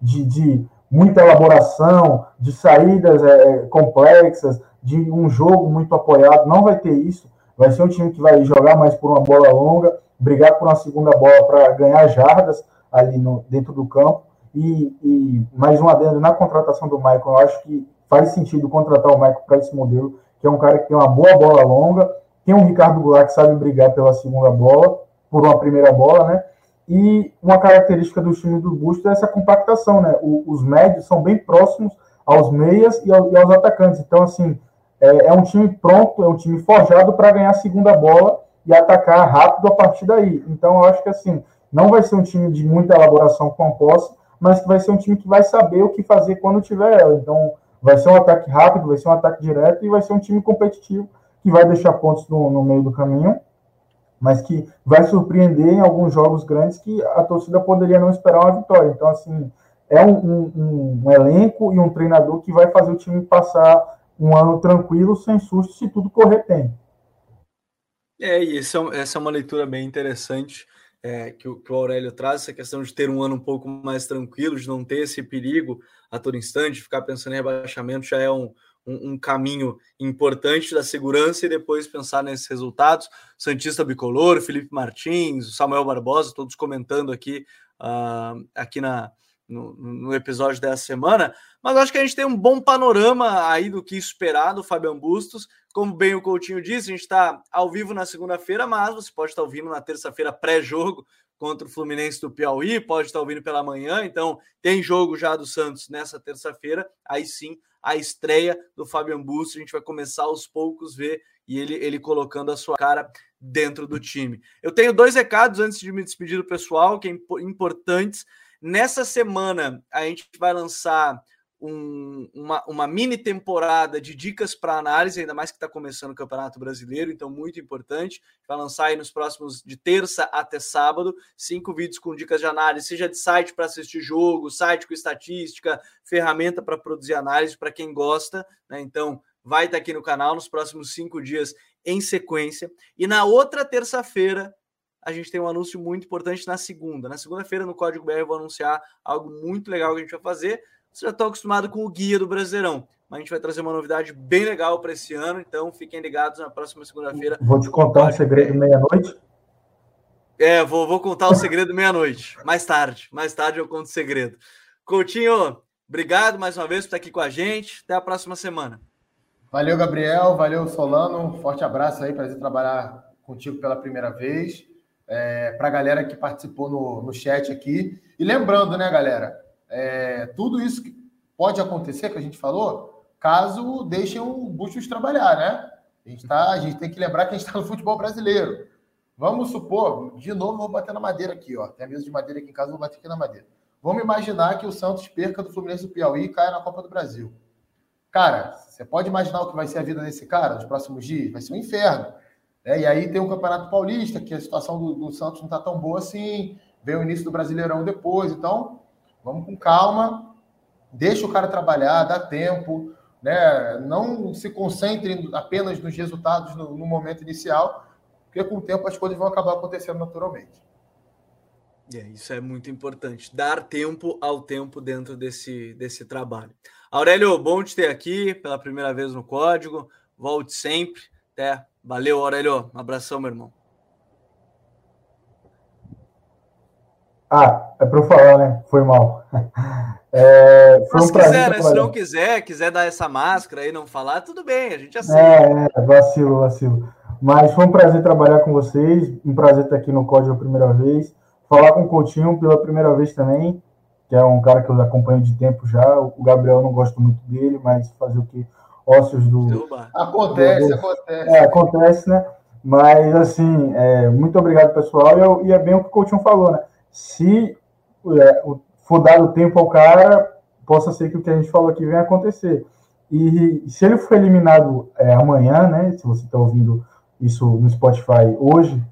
de, de, muita elaboração, de saídas é, é, complexas, de um jogo muito apoiado. Não vai ter isso. Vai ser um time que vai jogar mais por uma bola longa, brigar por uma segunda bola para ganhar jardas ali no, dentro do campo e, e mais um adendo na contratação do Michael, eu acho que faz sentido contratar o Michael para esse modelo, que é um cara que tem uma boa bola longa, tem um Ricardo Goulart que sabe brigar pela segunda bola, por uma primeira bola, né? E uma característica do time do Busto é essa compactação, né? O, os médios são bem próximos aos meias e, ao, e aos atacantes. Então, assim, é, é, um time pronto, é um time forjado para ganhar a segunda bola e atacar rápido a partir daí. Então, eu acho que, assim, não vai ser um time de muita elaboração com a posse, mas que vai ser um time que vai saber o que fazer quando tiver ela. Então, vai ser um ataque rápido, vai ser um ataque direto e vai ser um time competitivo que vai deixar pontos no, no meio do caminho, mas que vai surpreender em alguns jogos grandes que a torcida poderia não esperar uma vitória. Então, assim, é um, um, um elenco e um treinador que vai fazer o time passar um ano tranquilo, sem susto, se tudo correr bem. É, e essa é, essa é uma leitura bem interessante é, que, o, que o Aurélio traz, essa questão de ter um ano um pouco mais tranquilo, de não ter esse perigo a todo instante, ficar pensando em rebaixamento já é um, um, um, caminho importante da segurança e depois pensar nesses resultados. Santista Bicolor, Felipe Martins, Samuel Barbosa, todos comentando aqui, uh, aqui na, no, no, episódio dessa semana. Mas acho que a gente tem um bom panorama aí do que esperar do Fabian Bustos. Como bem o Coutinho disse, a gente está ao vivo na segunda-feira, mas você pode estar ouvindo na terça-feira pré-jogo contra o Fluminense do Piauí, pode estar ouvindo pela manhã, então tem jogo já do Santos nessa terça-feira, aí sim a estreia do Fabian Bustos, a gente vai começar aos poucos ver e ele, ele colocando a sua cara dentro do time. Eu tenho dois recados antes de me despedir do pessoal, que é importantes. Nessa semana a gente vai lançar um, uma, uma, mini temporada de dicas para análise, ainda mais que está começando o Campeonato Brasileiro, então muito importante. Vai lançar aí nos próximos de terça até sábado, cinco vídeos com dicas de análise, seja de site para assistir jogo, site com estatística, ferramenta para produzir análise para quem gosta, né? Então vai estar tá aqui no canal nos próximos cinco dias em sequência. E na outra terça-feira a gente tem um anúncio muito importante na segunda. Na segunda-feira, no Código BR, eu vou anunciar algo muito legal que a gente vai fazer você já está acostumado com o guia do Brasileirão. Mas a gente vai trazer uma novidade bem legal para esse ano, então fiquem ligados na próxima segunda-feira. Vou te contar um segredo meia-noite. É, vou, vou contar o segredo meia-noite. Mais tarde. Mais tarde eu conto o segredo. Coutinho, obrigado mais uma vez por estar aqui com a gente. Até a próxima semana. Valeu, Gabriel. Valeu, Solano. Forte abraço aí. Prazer trabalhar contigo pela primeira vez. É, para a galera que participou no, no chat aqui. E lembrando, né, galera? É, tudo isso que pode acontecer, que a gente falou, caso deixem o Bustos trabalhar, né? A gente, tá, a gente tem que lembrar que a gente está no futebol brasileiro. Vamos supor, de novo, vou bater na madeira aqui, ó. Tem a mesa de madeira aqui em casa, vou bater aqui na madeira. Vamos imaginar que o Santos perca do Fluminense do Piauí e caia na Copa do Brasil. Cara, você pode imaginar o que vai ser a vida desse cara nos próximos dias? Vai ser um inferno. É, e aí tem o Campeonato Paulista, que a situação do, do Santos não está tão boa assim. Vem o início do Brasileirão depois. Então, Vamos com calma, deixa o cara trabalhar, dá tempo, né? Não se concentre apenas nos resultados no, no momento inicial, porque com o tempo as coisas vão acabar acontecendo naturalmente. É, isso é muito importante, dar tempo ao tempo dentro desse, desse trabalho. Aurélio, bom te ter aqui pela primeira vez no código. Volte sempre. Até. Valeu, Aurélio. Um abração, meu irmão. Ah, é para eu falar, né? Foi mal. É, foi um se quiser, né? Se não quiser, quiser dar essa máscara e não falar, tudo bem, a gente aceita. É, é, vacilo, vacilo. Mas foi um prazer trabalhar com vocês, um prazer estar aqui no Código a primeira vez, falar com o Coutinho pela primeira vez também, que é um cara que eu acompanho de tempo já. O Gabriel não gosto muito dele, mas fazer o que? Ósseos do. Acontece, do, acontece. É, acontece, né? Mas, assim, é, muito obrigado, pessoal. E, eu, e é bem o que o Coutinho falou, né? se é, for dado tempo ao cara, possa ser que o que a gente falou aqui venha acontecer. E se ele for eliminado é, amanhã, né? Se você está ouvindo isso no Spotify hoje,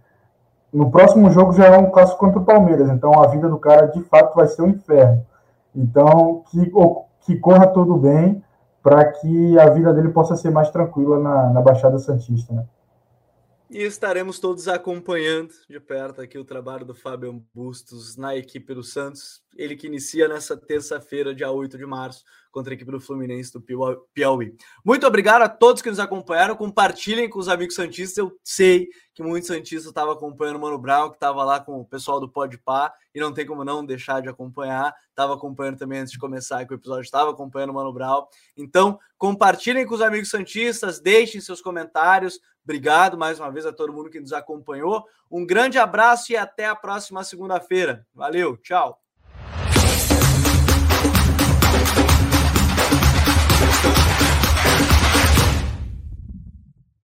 no próximo jogo já é um clássico contra o Palmeiras. Então a vida do cara de fato vai ser um inferno. Então que, que corra tudo bem para que a vida dele possa ser mais tranquila na, na Baixada Santista, né? E estaremos todos acompanhando de perto aqui o trabalho do Fábio Bustos na equipe do Santos. Ele que inicia nessa terça-feira, dia 8 de março, contra a equipe do Fluminense do Piauí. Muito obrigado a todos que nos acompanharam. Compartilhem com os amigos Santistas. Eu sei que muitos Santistas estavam acompanhando o Mano Brown, que estava lá com o pessoal do Podpah, e não tem como não deixar de acompanhar. Estava acompanhando também antes de começar que o episódio, estava acompanhando o Mano Brown. Então, compartilhem com os amigos Santistas, deixem seus comentários Obrigado mais uma vez a todo mundo que nos acompanhou. Um grande abraço e até a próxima segunda-feira. Valeu, tchau.